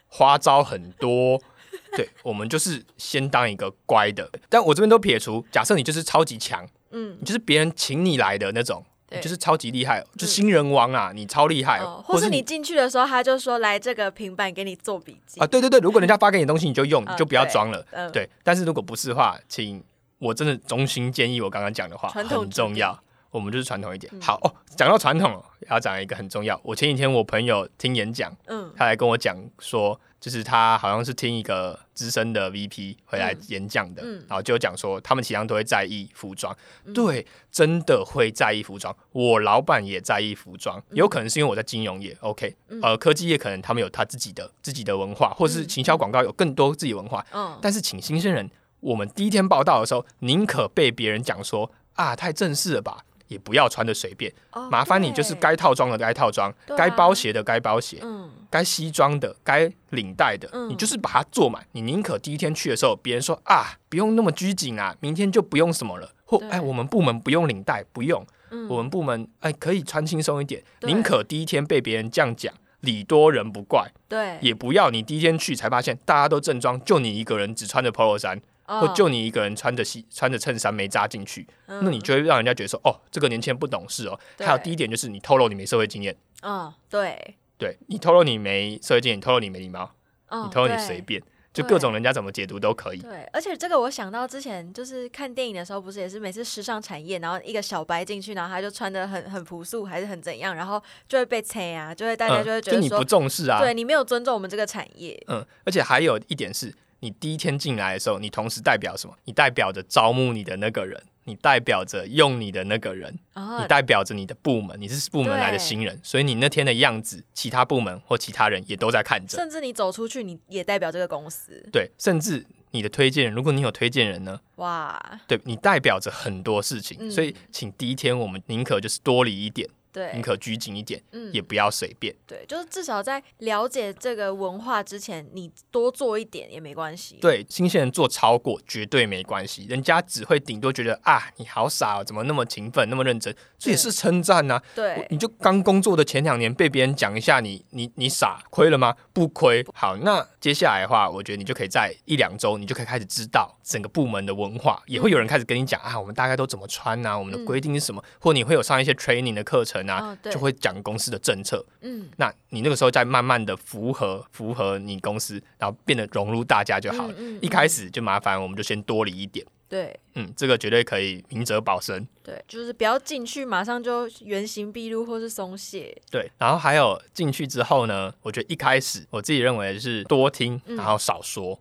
花招很多。<laughs> 对我们就是先当一个乖的，但我这边都撇除，假设你就是超级强，嗯你就是别人请你来的那种，就是超级厉害，就新人王啊，你超厉害，哦，或是你进去的时候，他就说来这个平板给你做笔记啊，对对对，如果人家发给你的东西你就用，就不要装了，嗯对。但是如果不是的话，请我真的衷心建议我刚刚讲的话很重要，我们就是传统一点。嗯好哦，讲到传统了，要讲一个很重要。我前几天我朋友听演讲。嗯他来跟我讲说，就是他好像是听一个资深的 VP 回来嗯。演讲的，嗯。然后就讲说他们其实都会在意服装，嗯。对，真的会在意服装。我老板也在意服装，有可能是因为我在金融业，OK，、嗯。呃，科技业可能他们有他自己的自己的文化，或是嗯行销广告有更多自己文化，嗯，但是请新鲜人，我们第一天报道的时候，宁可被别人讲说啊太正式了吧。也不要穿的随便，哦麻烦你就是该套装的该套装，该包鞋的该包鞋，嗯该西装的、该领带的，嗯你就是把它做满。你宁可第一天去的时候，别人说啊，不用那么拘谨啊，明天就不用什么了，或对哎，我们部门不用领带，不用，嗯，我们部门哎可以穿轻松一点。宁可第一天被别人这样讲，礼多人不怪，对，也不要你第一天去才发现大家都正装，就你一个人只穿着 polo 衫，或哦就你一个人穿着西穿着衬衫没扎进去，那你嗯就会让人家觉得说，哦，这个年轻人不懂事哦。还有第一点就是你透露你没社会经验，嗯对，对你透露你没社会经验，你透露你没礼貌。嗯你透露你随便，就各种人家怎么解读都可以。对，而且这个我想到之前就是看电影的时候，不是也是每次时尚产业，然后一个小白进去，然后他就穿的很很朴素，还是很怎样，然后就会被催啊，就会大家就会觉得你不重视啊。对你没有尊重我们这个产业，嗯，而且还有一点是，你第一天进来的时候，你同时代表什么？你代表着招募你的那个人，你代表着用你的那个人，你代表着你的部门，你是部门来的新人，所以你那天的样子，其他部门或其他人也都在看着。甚至你走出去，你也代表这个公司，对，甚至你的推荐人，如果你有推荐人呢，哇，对你代表着很多事情，嗯。所以请第一天我们宁可就是多礼一点，对宁，可拘谨一点，嗯也不要随便。对，就是至少在了解这个文化之前，你多做一点也没关系。对，新鲜人做超过绝对没关系，人家只会顶多觉得啊，你好傻哦，怎么那么勤奋，那么认真，这也是称赞呐。我对，你就刚工作的前两年被别人讲一下你，你你傻，亏了吗？不亏。好，那接下来的话，我觉得你就可以在一两周，你就可以开始知道整个部门的文化，也会有人开始跟你讲啊，我们大概都怎么穿啊，我们的规定是什么，或你会有上一些 training 的课程啊，哦对就会讲公司的政策。嗯，那你那个时候再慢慢的符合符合你公司，然后变得融入大家就好了。嗯嗯一开始就麻烦我们就先多理一点，对嗯，这个绝对可以明哲保身。对，就是不要进去马上就原形毕露或是松懈。对，然后还有进去之后呢，我觉得一开始我自己认为是多听，嗯然后少说。嗯，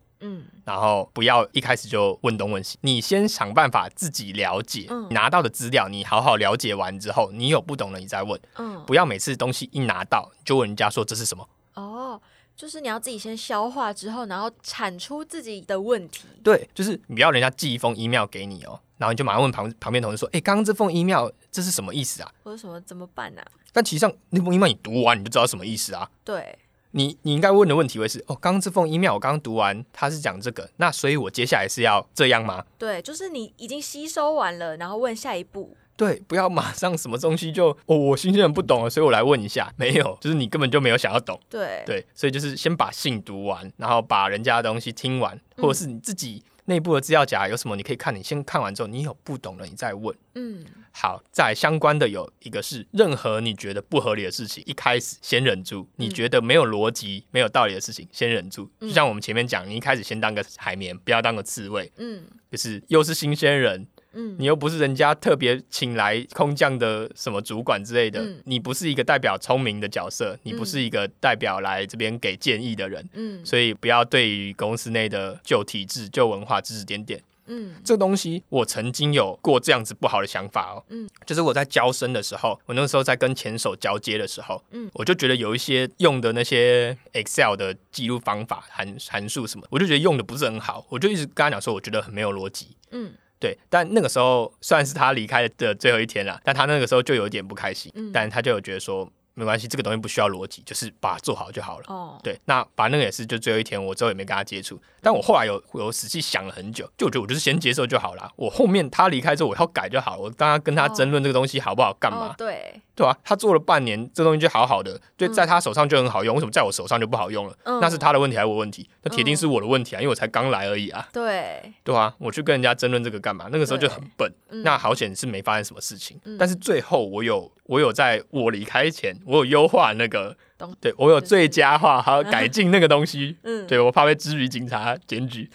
然后不要一开始就问东问西，你先想办法自己了解，嗯拿到的资料你好好了解完之后，你有不懂的你再问，嗯，不要每次东西一拿到就问人家说这是什么。哦，就是你要自己先消化之后，然后产出自己的问题。对，就是你不要人家寄一封 email 给你哦，然后你就马上问旁旁边同事说：“哎，刚刚这封 email 这是什么意思啊？”或者什么怎么办呢？但其实上那封 email 你读完你就知道什么意思啊。对，你你应该问的问题会是：哦，刚刚这封 email 我刚刚读完，他是讲这个，那所以我接下来是要这样吗？对，就是你已经吸收完了，然后问下一步。对，不要马上什么东西就哦，我新鲜人不懂了，所以我来问一下。<laughs> 没有，就是你根本就没有想要懂。对对，所以就是先把信读完，然后把人家的东西听完，或者是你自己内部的资料夹有什么你可以看，你先看完之后，你有不懂的你再问。嗯，好，在相关的有一个是任何你觉得不合理的事情，一开始先忍住；你觉得没有逻辑、没有道理的事情，先忍住。就像我们前面讲，你一开始先当个海绵，不要当个刺猬。嗯就是又是新鲜人。嗯，你又不是人家特别请来空降的什么主管之类的，嗯。你不是一个代表聪明的角色，你不是一个代表来这边给建议的人，嗯。所以不要对于公司内的旧体制、旧文化指指点点。嗯。这个东西我曾经有过这样子不好的想法哦，嗯，就是我在交生的时候，我那时候在跟前手交接的时候，嗯。我就觉得有一些用的那些 Excel 的记录方法、函函数什么，我就觉得用的不是很好，我就一直跟他讲说，我觉得很没有逻辑。嗯对，但那个时候虽然是他离开的最后一天了，但他那个时候就有一点不开心，嗯。但他就有觉得说没关系，这个东西不需要逻辑，就是把它做好就好了。哦，对，那把那个也是就最后一天，我之后也没跟他接触，但我后来有有仔细想了很久，就我觉得我就是先接受就好了，我后面他离开之后我要改就好了，我刚刚跟他争论这个东西好不好干嘛？哦对，对啊、他做了半年，这东西就好好的，对，在他手上就很好用，为什么在我手上就不好用了？嗯那是他的问题还是我问题？那铁定是我的问题啊，因为我才刚来而已啊。对，对啊，我去跟人家争论这个干嘛？那个时候就很笨。嗯那好险是没发生什么事情，嗯但是最后我有我有在我离开前，我有优化那个，对我有最佳化，还有改进那个东西。嗯对我怕被之余警察检举，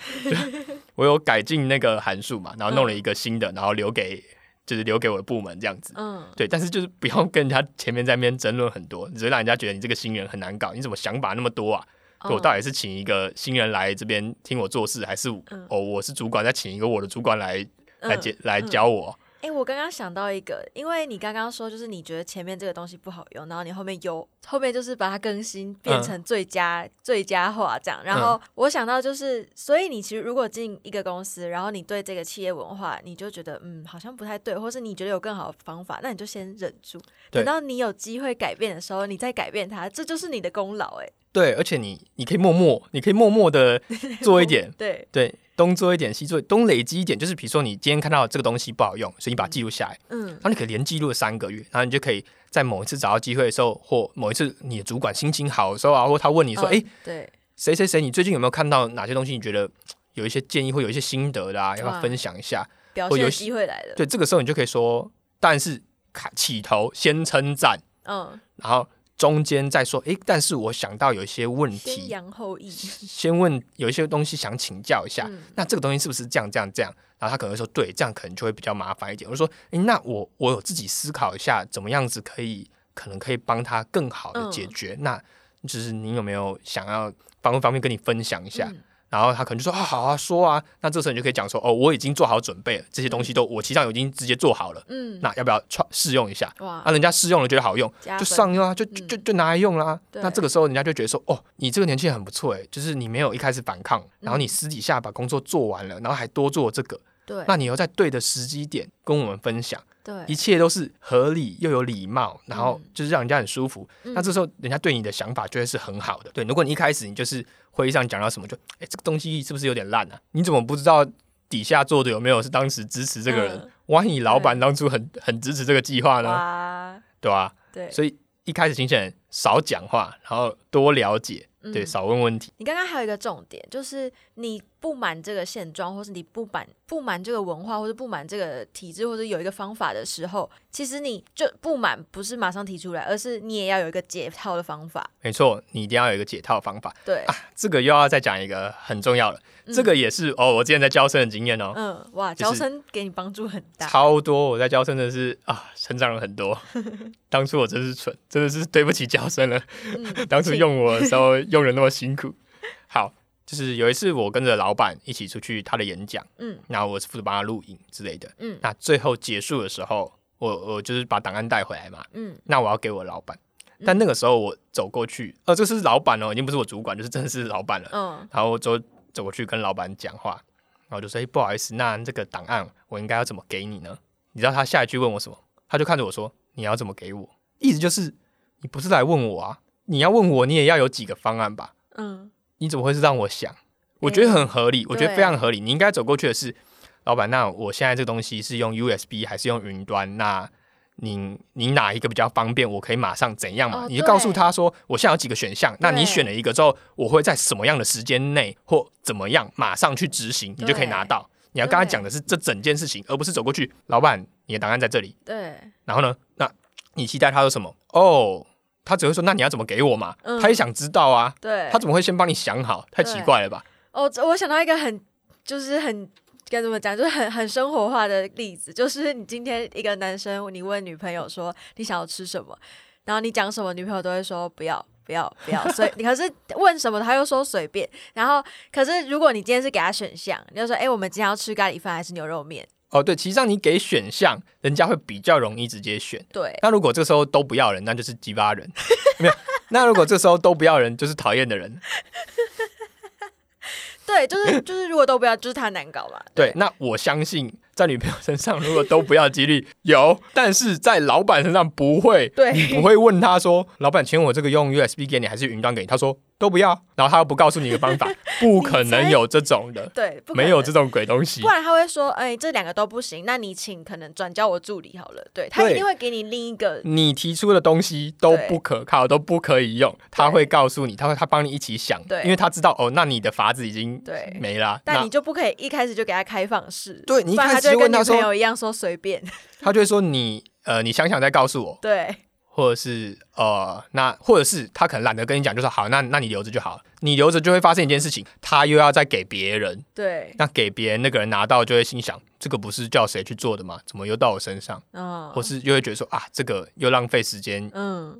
<laughs> 我有改进那个函数嘛，然后弄了一个新的，然后留给就是留给我的部门这样子。嗯对，但是就是不要跟人家前面在那边争论很多，只会让人家觉得你这个新人很难搞，你怎么想法那么多啊？对我到底是请一个新人来这边听我做事，还是、嗯哦我是主管再请一个我的主管来来嗯教、来教我？哎、我刚刚想到一个，因为你刚刚说就是你觉得前面这个东西不好用，然后你后面有后面就是把它更新变成最佳、最佳化这样。然后我想到就是，所以你其实如果进一个公司，然后你对这个企业文化你就觉得嗯好像不太对，或是你觉得有更好的方法，那你就先忍住，等到你有机会改变的时候，你再改变它，这就是你的功劳哎。对，而且你你可以默默，你可以默默的做一点，<laughs> 对，对，东做一点，西做，东累积一点，就是比如说你今天看到这个东西不好用，所以你把它记录下来，嗯然后你可以连记录三个月，然后你就可以在某一次找到机会的时候，或某一次你的主管心情好的时候啊，或他问你说，嗯哎、对，谁谁谁，你最近有没有看到哪些东西？你觉得有一些建议或有一些心得的啊，要不要分享一下？表现有机会来了。对，这个时候你就可以说，但是开起头先称赞，嗯，然后中间再说，诶，但是我想到有一些问先题，扬后抑。先问有一些东西想请教一下，嗯那这个东西是不是这样这样这样？然后他可能会说，对，这样可能就会比较麻烦一点。我就说，诶，那我我有自己思考一下，怎么样子可以可能可以帮他更好的解决。那就是你有没有想要方不方便跟你分享一下？嗯然后他可能就说啊好啊说啊，那这时候你就可以讲说哦我已经做好准备了，这些东西都我其实上已经直接做好了，嗯，那要不要穿试用一下？哇啊，人家试用了觉得好用，就上用啊，就就就就拿来用啦。对那这个时候人家就觉得说哦你这个年轻人很不错诶，就是你没有一开始反抗，然后你私底下把工作做完了，然后还多做这个，对，那你又在对的时机点跟我们分享，对一切都是合理又有礼貌，然后嗯就是让人家很舒服。嗯那这时候人家对你的想法就会是很好的。对，如果你一开始你就是会议上讲到什么，就哎、这个东西是不是有点烂啊？你怎么不知道底下做的有没有是当时支持这个人？嗯万一你老板当初很很支持这个计划呢？对吧、对，所以一开始新鲜人少讲话，然后多了解，对，嗯少问问题。你刚刚还有一个重点，就是你不满这个现状，或是你不满不满这个文化，或者不满这个体制，或者有一个方法的时候，其实你就不满不是马上提出来，而是你也要有一个解套的方法。没错，你一定要有一个解套方法。对啊，这个又要再讲一个很重要的，嗯这个也是哦，我之前在教生的经验哦。嗯，哇，教生给你帮助很大。超多，我在教生的是啊，成长了很多。<laughs> 当初我真是蠢，真的是对不起教生了。嗯 <laughs> 当初用我的时候用的那么辛苦。好，就是有一次我跟着老板一起出去他的演讲，嗯然后我是负责帮他录影之类的。嗯那最后结束的时候，我我就是把档案带回来嘛，嗯那我要给我老板。但那个时候我走过去，呃，这是老板哦，已经不是我主管，就是真的是老板了。嗯然后我走走过去跟老板讲话，然后就说：“哎、不好意思，那这个档案我应该要怎么给你呢？”你知道他下一句问我什么？他就看着我说：“你要怎么给我？”意思就是你不是来问我啊，你要问我，你也要有几个方案吧？嗯你怎么会是让我想？我觉得很合理，我觉得非常合理。你应该走过去的是，老板，那我现在这个东西是用 USB 还是用云端？那你你哪一个比较方便？我可以马上怎样嘛？哦你就告诉他说，我现在有几个选项，那你选了一个之后，我会在什么样的时间内或怎么样马上去执行，你就可以拿到。你要跟他讲的是这整件事情，而不是走过去，老板，你的档案在这里。对，然后呢，那你期待他说什么？哦，他只会说，那你要怎么给我嘛？嗯他也想知道啊，对，他怎么会先帮你想好？太奇怪了吧？哦，这我想到一个很就是很该怎么讲，就是很很生活化的例子，就是你今天一个男生，你问女朋友说你想要吃什么，然后你讲什么，女朋友都会说不要。不要不要，<laughs> 所以你可是问什么，他又说随便。然后，可是如果你今天是给他选项，你就说，哎、我们今天要吃咖喱饭还是牛肉面？哦，对，其实上你给选项，人家会比较容易直接选。对，那如果这时候都不要人，那就是鸡巴人，<laughs> 没有。那如果这时候都不要人，就是讨厌的人。<laughs> 对，就是就是，如果都不要，就是他难搞嘛。对，那我相信在女朋友身上，如果都不要几率有，但是在老板身上不会。对。你不会问他说，老板，请问我这个用 USB 给你还是云端给你？他说都不要，然后他又不告诉你一个方法，<laughs> 不可能有这种的，对，不可能。没有这种鬼东西。不。然他会说，哎、这两个都不行，那你请可能转交我助理好了。对他一定会给你另一个，你提出的东西都不可靠，都不可以用，他会告诉你，他会他帮你一起想，对。因为他知道哦，那你的法子已经对。没了，但你就不可以一开始就给他开放式，对你一开始他就会跟他说朋友一样说随便。<laughs> 他就会说你呃，你想想再告诉我，对或者是呃，那或者是他可能懒得跟你讲，就说好，那那你留着就好，你留着就会发生一件事情，他又要再给别人，对，那给别人那个人拿到就会心想，这个不是叫谁去做的吗？怎么又到我身上？嗯，或是又会觉得说啊，这个又浪费时间，嗯，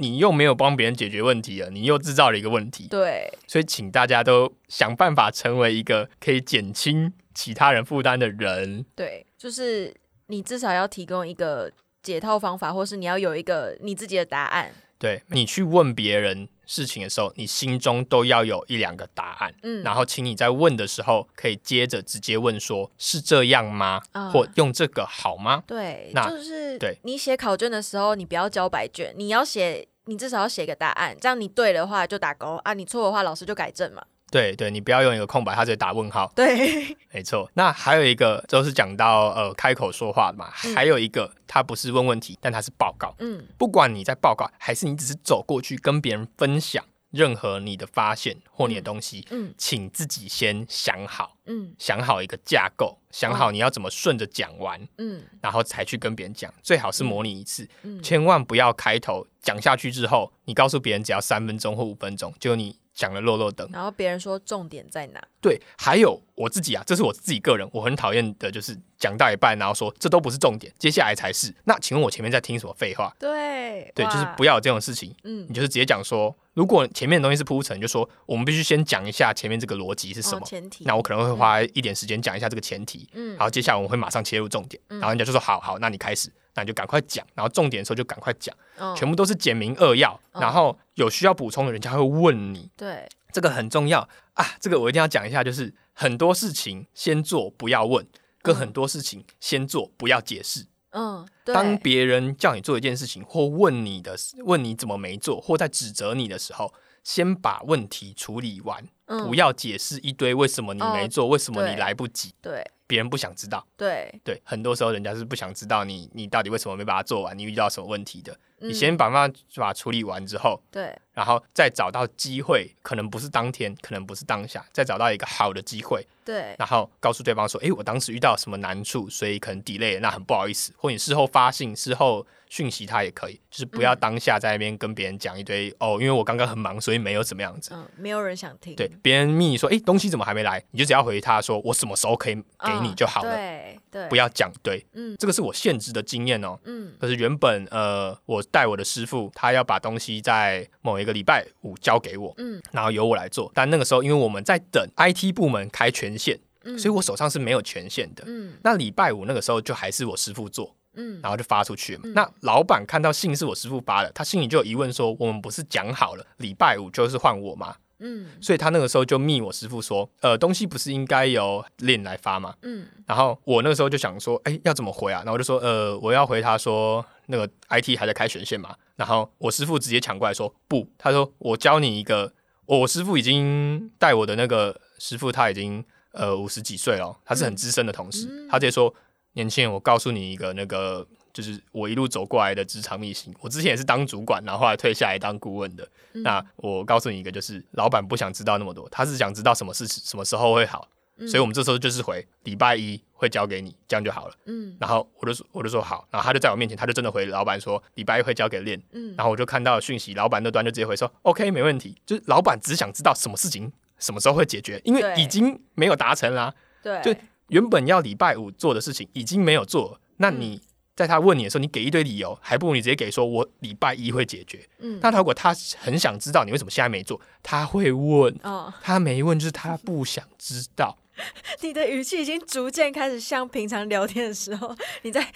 你又没有帮别人解决问题了，你又制造了一个问题，对所以请大家都想办法成为一个可以减轻其他人负担的人。对，就是你至少要提供一个解套方法，或是你要有一个你自己的答案。对你去问别人事情的时候，你心中都要有一两个答案。嗯，然后，请你在问的时候，可以接着直接问说：“是这样吗？啊或用这个好吗对，那就是对你写考卷的时候，你不要交白卷，你要写，你至少要写一个答案，这样你对的话就打勾啊，你错的话老师就改正嘛。？”对对，你不要用一个空白，他直接打问号。对，<laughs> 没错。那还有一个就是讲到呃开口说话嘛，嗯还有一个他不是问问题，但他是报告。嗯，不管你在报告，还是你只是走过去跟别人分享任何你的发现或你的东西，嗯请自己先想好，嗯想好一个架构，想好你要怎么顺着讲完，嗯然后才去跟别人讲。最好是模拟一次，嗯，千万不要开头讲下去之后，你告诉别人只要三分钟或五分钟，结果你讲了漏漏等。然后别人说重点在哪？对，还有我自己啊，这是我自己个人，我很讨厌的就是讲到一半，然后说这都不是重点，接下来才是。那请问我前面在听什么废话？对对，就是不要有这种事情。嗯你就是直接讲说，如果前面的东西是铺陈，就说我们必须先讲一下前面这个逻辑是什么。哦前提，那我可能会花一点时间讲一下这个前提，嗯然后接下来我们会马上切入重点，然后人家就说好好，那你开始，那你就赶快讲，然后重点的时候就赶快讲，嗯全部都是简明扼要，嗯然后有需要补充的人家会问你，对这个很重要啊，这个我一定要讲一下，就是很多事情先做不要问，跟嗯很多事情先做不要解释。嗯对当别人叫你做一件事情，或问你的问你怎么没做，或在指责你的时候，先把问题处理完，嗯不要解释一堆为什么你没做，为什么你来不及，对。别人不想知道。对，对，很多时候人家是不想知道你你到底为什么没把它做完，你遇到什么问题的。你嗯先把它把它处理完之后，对。然后再找到机会，可能不是当天，可能不是当下，再找到一个好的机会，对。然后告诉对方说：“哎，我当时遇到什么难处，所以可能 delay，那很不好意思。”或你事后发信、事后讯息他也可以，就是不要嗯。当下在那边跟别人讲一堆、哦，因为我刚刚很忙，所以没有怎么样子。嗯，没有人想听，对，别人密你说：“诶，东西怎么还没来？”你就只要回他说：“我什么时候可以给你嗯就好了，对对，不要讲对。”嗯这个是我现职的经验哦。嗯可是原本呃，我带我的师傅，他要把东西在某一个礼拜五交给我，嗯然后由我来做。但那个时候，因为我们在等 IT 部门开权限，嗯，所以我手上是没有权限的。嗯那礼拜五那个时候就还是我师傅做，嗯然后就发出去了嘛。嗯那老板看到信是我师傅发的，他心里就有疑问说，我们不是讲好了礼拜五就是换我吗？嗯所以他那个时候就密我师傅说，呃，东西不是应该由练来发吗？嗯然后我那个时候就想说，哎，要怎么回啊？然后我就说，呃，我要回他说，那个 IT 还在开权限嘛。然后我师傅直接抢过来说，不，他说我教你一个，我师傅已经带我的那个师傅，他已经呃五十几岁了，他是很资深的同事，嗯他直接说，年轻人，我告诉你一个那个。就是我一路走过来的职场秘辛。我之前也是当主管，然后后来退下来当顾问的。嗯那我告诉你一个，就是老板不想知道那么多，他是想知道什么事情什么时候会好。嗯所以我们这时候就是回礼拜一会交给你，这样就好了。嗯然后我就说我就说好，然后他就在我面前，他就真的回老板说礼拜一会交给练。嗯然后我就看到讯息，老板那端就直接回说 OK 没问题，就是老板只想知道什么事情什么时候会解决，因为已经没有达成啦。对就原本要礼拜五做的事情已经没有做，那嗯你在他问你的时候，你给一堆理由，还不如你直接给说我礼拜一会解决。嗯那他如果他很想知道你为什么现在没做，他会问。哦，他没问，就是他不想知道。<laughs> 你的语气已经逐渐开始像平常聊天的时候，你在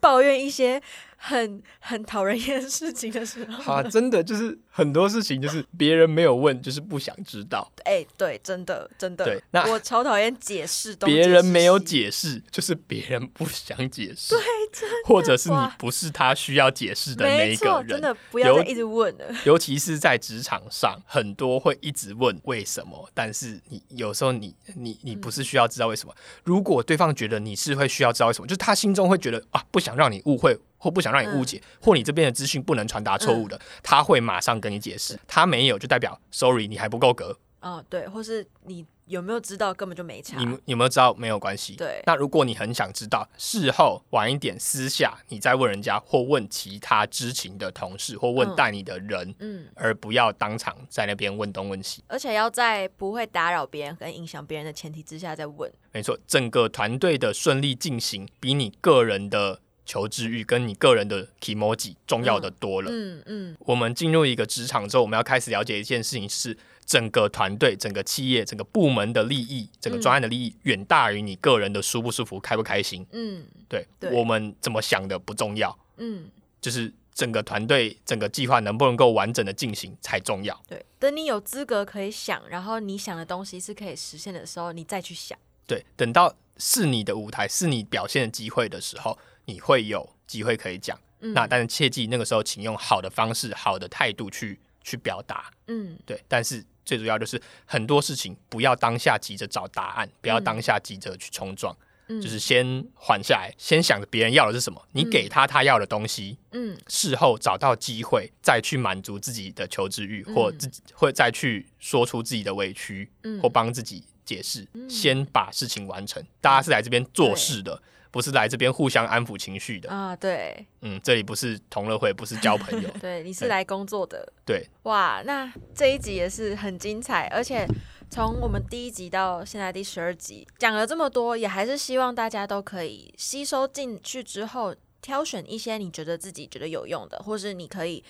抱怨一些很很讨人厌的事情的时候。啊，真的就是很多事情，就是别人没有问，就是不想知道；哎、对，真的真的，对那我超讨厌解释东别人没有解解释，就是别人不想解释。<laughs> 对，或者是你哇不是他需要解释释，的那一个没错，真人。的不要有再一直问了。<laughs> 尤其是在职场上，很多会一直问为什么，但是你有时候你你你不是需要知道为什么。如果对方觉得你是会需要知道为什么，就是他心中会觉得啊，不想让你误会，或不想让你误解，或你这边的资讯不能传达错误的，他会马上跟你解释。他没有，就代表 sorry，你还不够格。哦，对，或是你有没有知道根本就没差。你有没有知道？没有关系。对那如果你很想知道，事后晚一点私下你再问人家，或问其他知情的同事，或问嗯带你的人，嗯，而不要当场在那边问东问西。而且要在不会打扰别人跟影响别人的前提之下再问。没错，整个团队的顺利进行，比你个人的求知欲跟你个人的 emoji 重要的多了。嗯嗯我们进入一个职场之后，我们要开始了解一件事情是。整个团队、整个企业、整个部门的利益、整个专案的利益，远大于你个人的舒不舒服、开不开心。嗯对，对我们怎么想的不重要，嗯，就是整个团队、整个计划能不能够完整的进行才重要。对。等你有资格可以想，然后你想的东西是可以实现的时候，你再去想。对，等到是你的舞台、是你表现的机会的时候，你会有机会可以讲。嗯。那但是切记，那个时候请用好的方式、好的态度去去表达。嗯。对，但是最主要就是很多事情不要当下急着找答案，不要当下急着去冲撞，嗯，就是先缓下来，先想着别人要的是什么，你给他他要的东西，嗯。事后找到机会再去满足自己的求知欲，嗯。或自己会再去说出自己的委屈，嗯。或帮自己解释，嗯。先把事情完成。大家是来这边做事的，不是来这边互相安抚情绪的。啊，对嗯，这里不是同乐会，不是交朋友。<laughs> 对，你是来工作的。对，哇，那这一集也是很精彩，而且从我们第一集到现在第十二集，讲了这么多，也还是希望大家都可以吸收进去之后，挑选一些你觉得自己觉得有用的，或是你可以。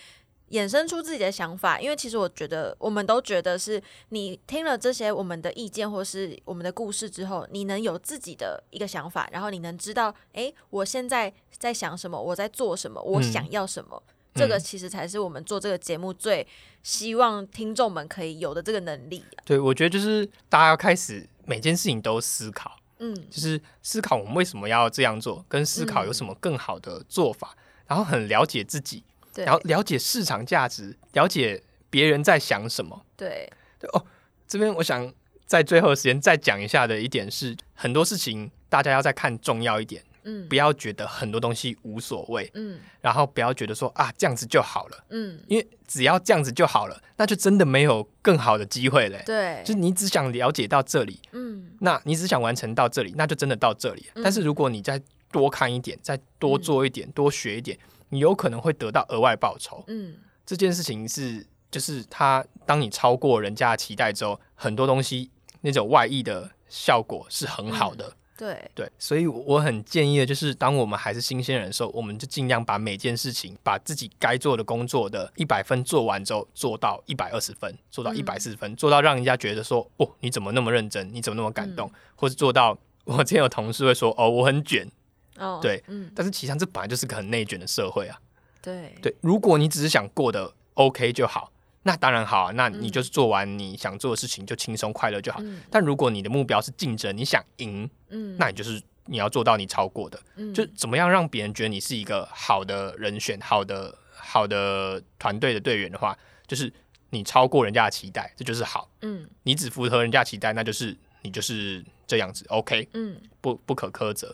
衍生出自己的想法，因为其实我觉得，我们都觉得是你听了这些我们的意见或是我们的故事之后，你能有自己的一个想法，然后你能知道，诶，我现在在想什么，我在做什么，我嗯想要什么。这个嗯其实才是我们做这个节目最希望听众们可以有的这个能力啊。对，我觉得就是大家要开始每件事情都思考，嗯就是思考我们为什么要这样做，跟思考有什么更好的做法，然后很了解自己，对，然后了解市场价值，了解别人在想什么。对，对哦，这边我想在最后的时间再讲一下的一点是，很多事情大家要再看重要一点，嗯。不要觉得很多东西无所谓，嗯。然后不要觉得说啊这样子就好了，嗯，因为只要这样子就好了，那就真的没有更好的机会嘞。对，就是你只想了解到这里，嗯。那你只想完成到这里，那就真的到这里。嗯。但是如果你再多看一点，再多做一点，多学一点，你有可能会得到额外报酬。嗯这件事情是，就是它当你超过人家的期待之后，很多东西那种外溢的效果是很好的。对，对，所以我很建议的就是，当我们还是新鲜人的时候，我们就尽量把每件事情，把自己该做的工作的一百分做完之后，做到一百二十分，做到嗯一百四十分，做到让人家觉得说，哦，你怎么那么认真，你怎么那么感动，或是做到我之前有同事会说，哦，我很卷，哦，对嗯，但是其实上这本来就是个很内卷的社会啊。对，对，如果你只是想过得 OK 就好，那当然好啊，那你嗯就是做完你想做的事情就轻松快乐就好。嗯。但如果你的目标是竞争，你想赢，嗯，那你就是你要做到你超过的，嗯。就怎么样让别人觉得你是一个好的人选、好的好的团队的队员的话，就是你超过人家的期待，这就是好。嗯。你只符合人家期待，那就是你就是这样子，OK，嗯。不不可苛责。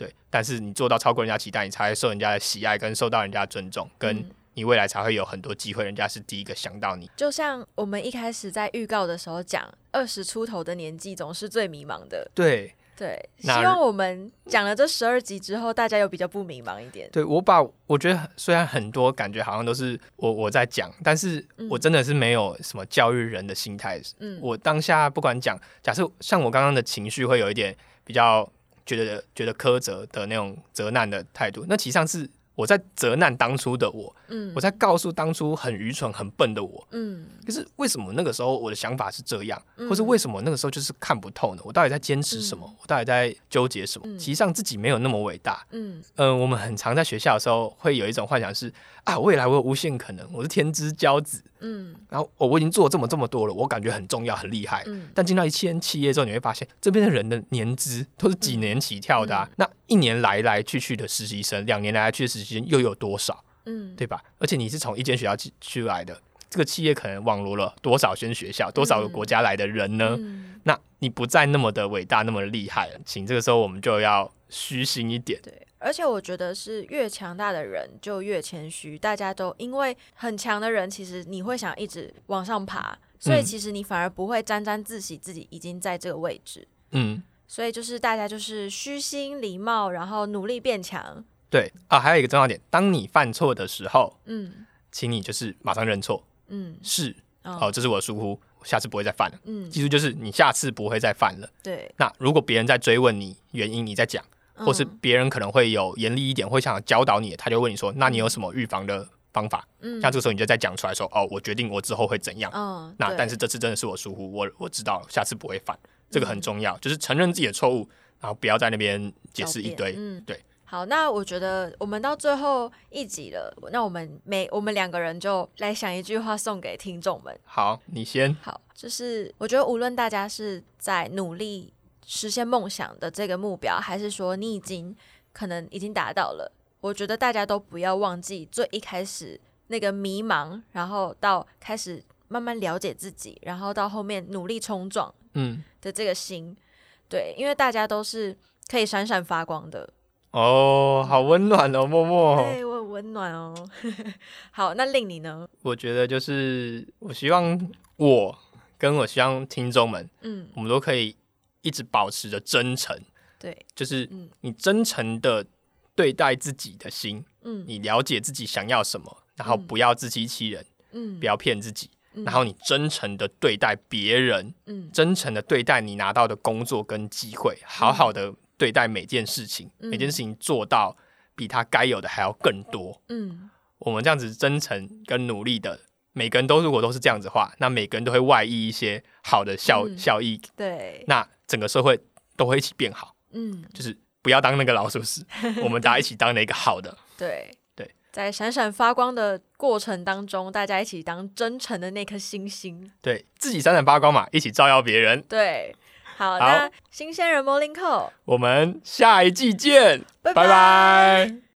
对，但是你做到超过人家期待，你才会受人家的喜爱，跟受到人家的尊重，跟嗯你未来才会有很多机会，人家是第一个想到你。就像我们一开始在预告的时候讲，二十出头的年纪总是最迷茫的。对，对，希望我们讲了这十二集之后，大家有比较不迷茫一点。对我把我觉得虽然很多感觉好像都是我我在讲，但是我真的是没有什么教育人的心态。嗯，我当下不管讲，假设像我刚刚的情绪会有一点比较觉得觉得苛责的那种责难的态度，那其实上是我在责难当初的我，嗯我在告诉当初很愚蠢很笨的我。嗯可是为什么那个时候我的想法是这样，嗯或是为什么那个时候就是看不透呢？我到底在坚持什么？我到底在纠结什么？嗯其实上自己没有那么伟大。嗯嗯、我们很常在学校的时候会有一种幻想是啊，未来我有无限可能，我是天之骄子，嗯然后、我、我已经做了这么这么多了，我感觉很重要很厉害。嗯但进到一千企业之后，你会发现这边的人的年资都是几年起跳的、啊，那一年来来去去的实习生，两年来来去的实习生又有多少？嗯，对吧？而且你是从一间学校去去来的，这个企业可能网罗了多少间学校，多少个国家来的人呢？嗯那你不再那么的伟大，那么的厉害了，请这个时候我们就要虚心一点。对，而且我觉得是越强大的人就越谦虚，大家都因为很强的人，其实你会想一直往上爬，所以嗯其实你反而不会沾沾自喜自己已经在这个位置。嗯，所以就是大家就是虚心礼貌，然后努力变强。对啊，还有一个重要点，当你犯错的时候，嗯请你就是马上认错，嗯是哦哦，这是我的疏忽，我下次不会再犯了。嗯，记住，就是你下次不会再犯了。对，那如果别人在追问你原因，你再讲，或是嗯别人可能会有严厉一点，会想教导你，他就问你说，那你有什么预防的方法？嗯像这个时候你就再讲出来说，哦，我决定我之后会怎样。嗯，那但是这次真的是我疏忽，我我知道了，下次不会犯，这个很嗯重要，就是承认自己的错误，然后不要在那边解释一堆。嗯，对。好，那我觉得我们到最后一集了，那我们每我们两个人就来想一句话送给听众们。好，你先。好，就是我觉得无论大家是在努力实现梦想的这个目标，还是说你已经可能已经达到了，我觉得大家都不要忘记最一开始那个迷茫，然后到开始慢慢了解自己，然后到后面努力冲撞嗯，的这个心。对，因为大家都是可以闪闪发光的。哦，好温暖哦，默默。对我很温暖哦。<laughs> 好，那令你呢？我觉得就是，我希望我跟我希望听众们，嗯，我们都可以一直保持着真诚，对，就是嗯你真诚的对待自己的心，嗯。你了解自己想要什么，然后嗯。不要自欺欺人，嗯，不要骗自己，嗯，然后你真诚的对待别人，嗯。真诚的对待你拿到的工作跟机会，好好的对待每件事情，嗯。每件事情做到比他该有的还要更多。嗯。我们这样子真诚跟努力的，每个人都如果都是这样子的话，那每个人都会外溢一些好的效、嗯。效益，对，那整个社会都会一起变好。嗯。就是不要当那个老鼠屎，<laughs> 我们大家一起当那个好的。对。对，在闪闪发光的过程当中，大家一起当真诚的那颗星星。对自己闪闪发光嘛，一起照耀别人。对，好，好。那新鲜人 Morning Call，我们下一季见，拜。拜拜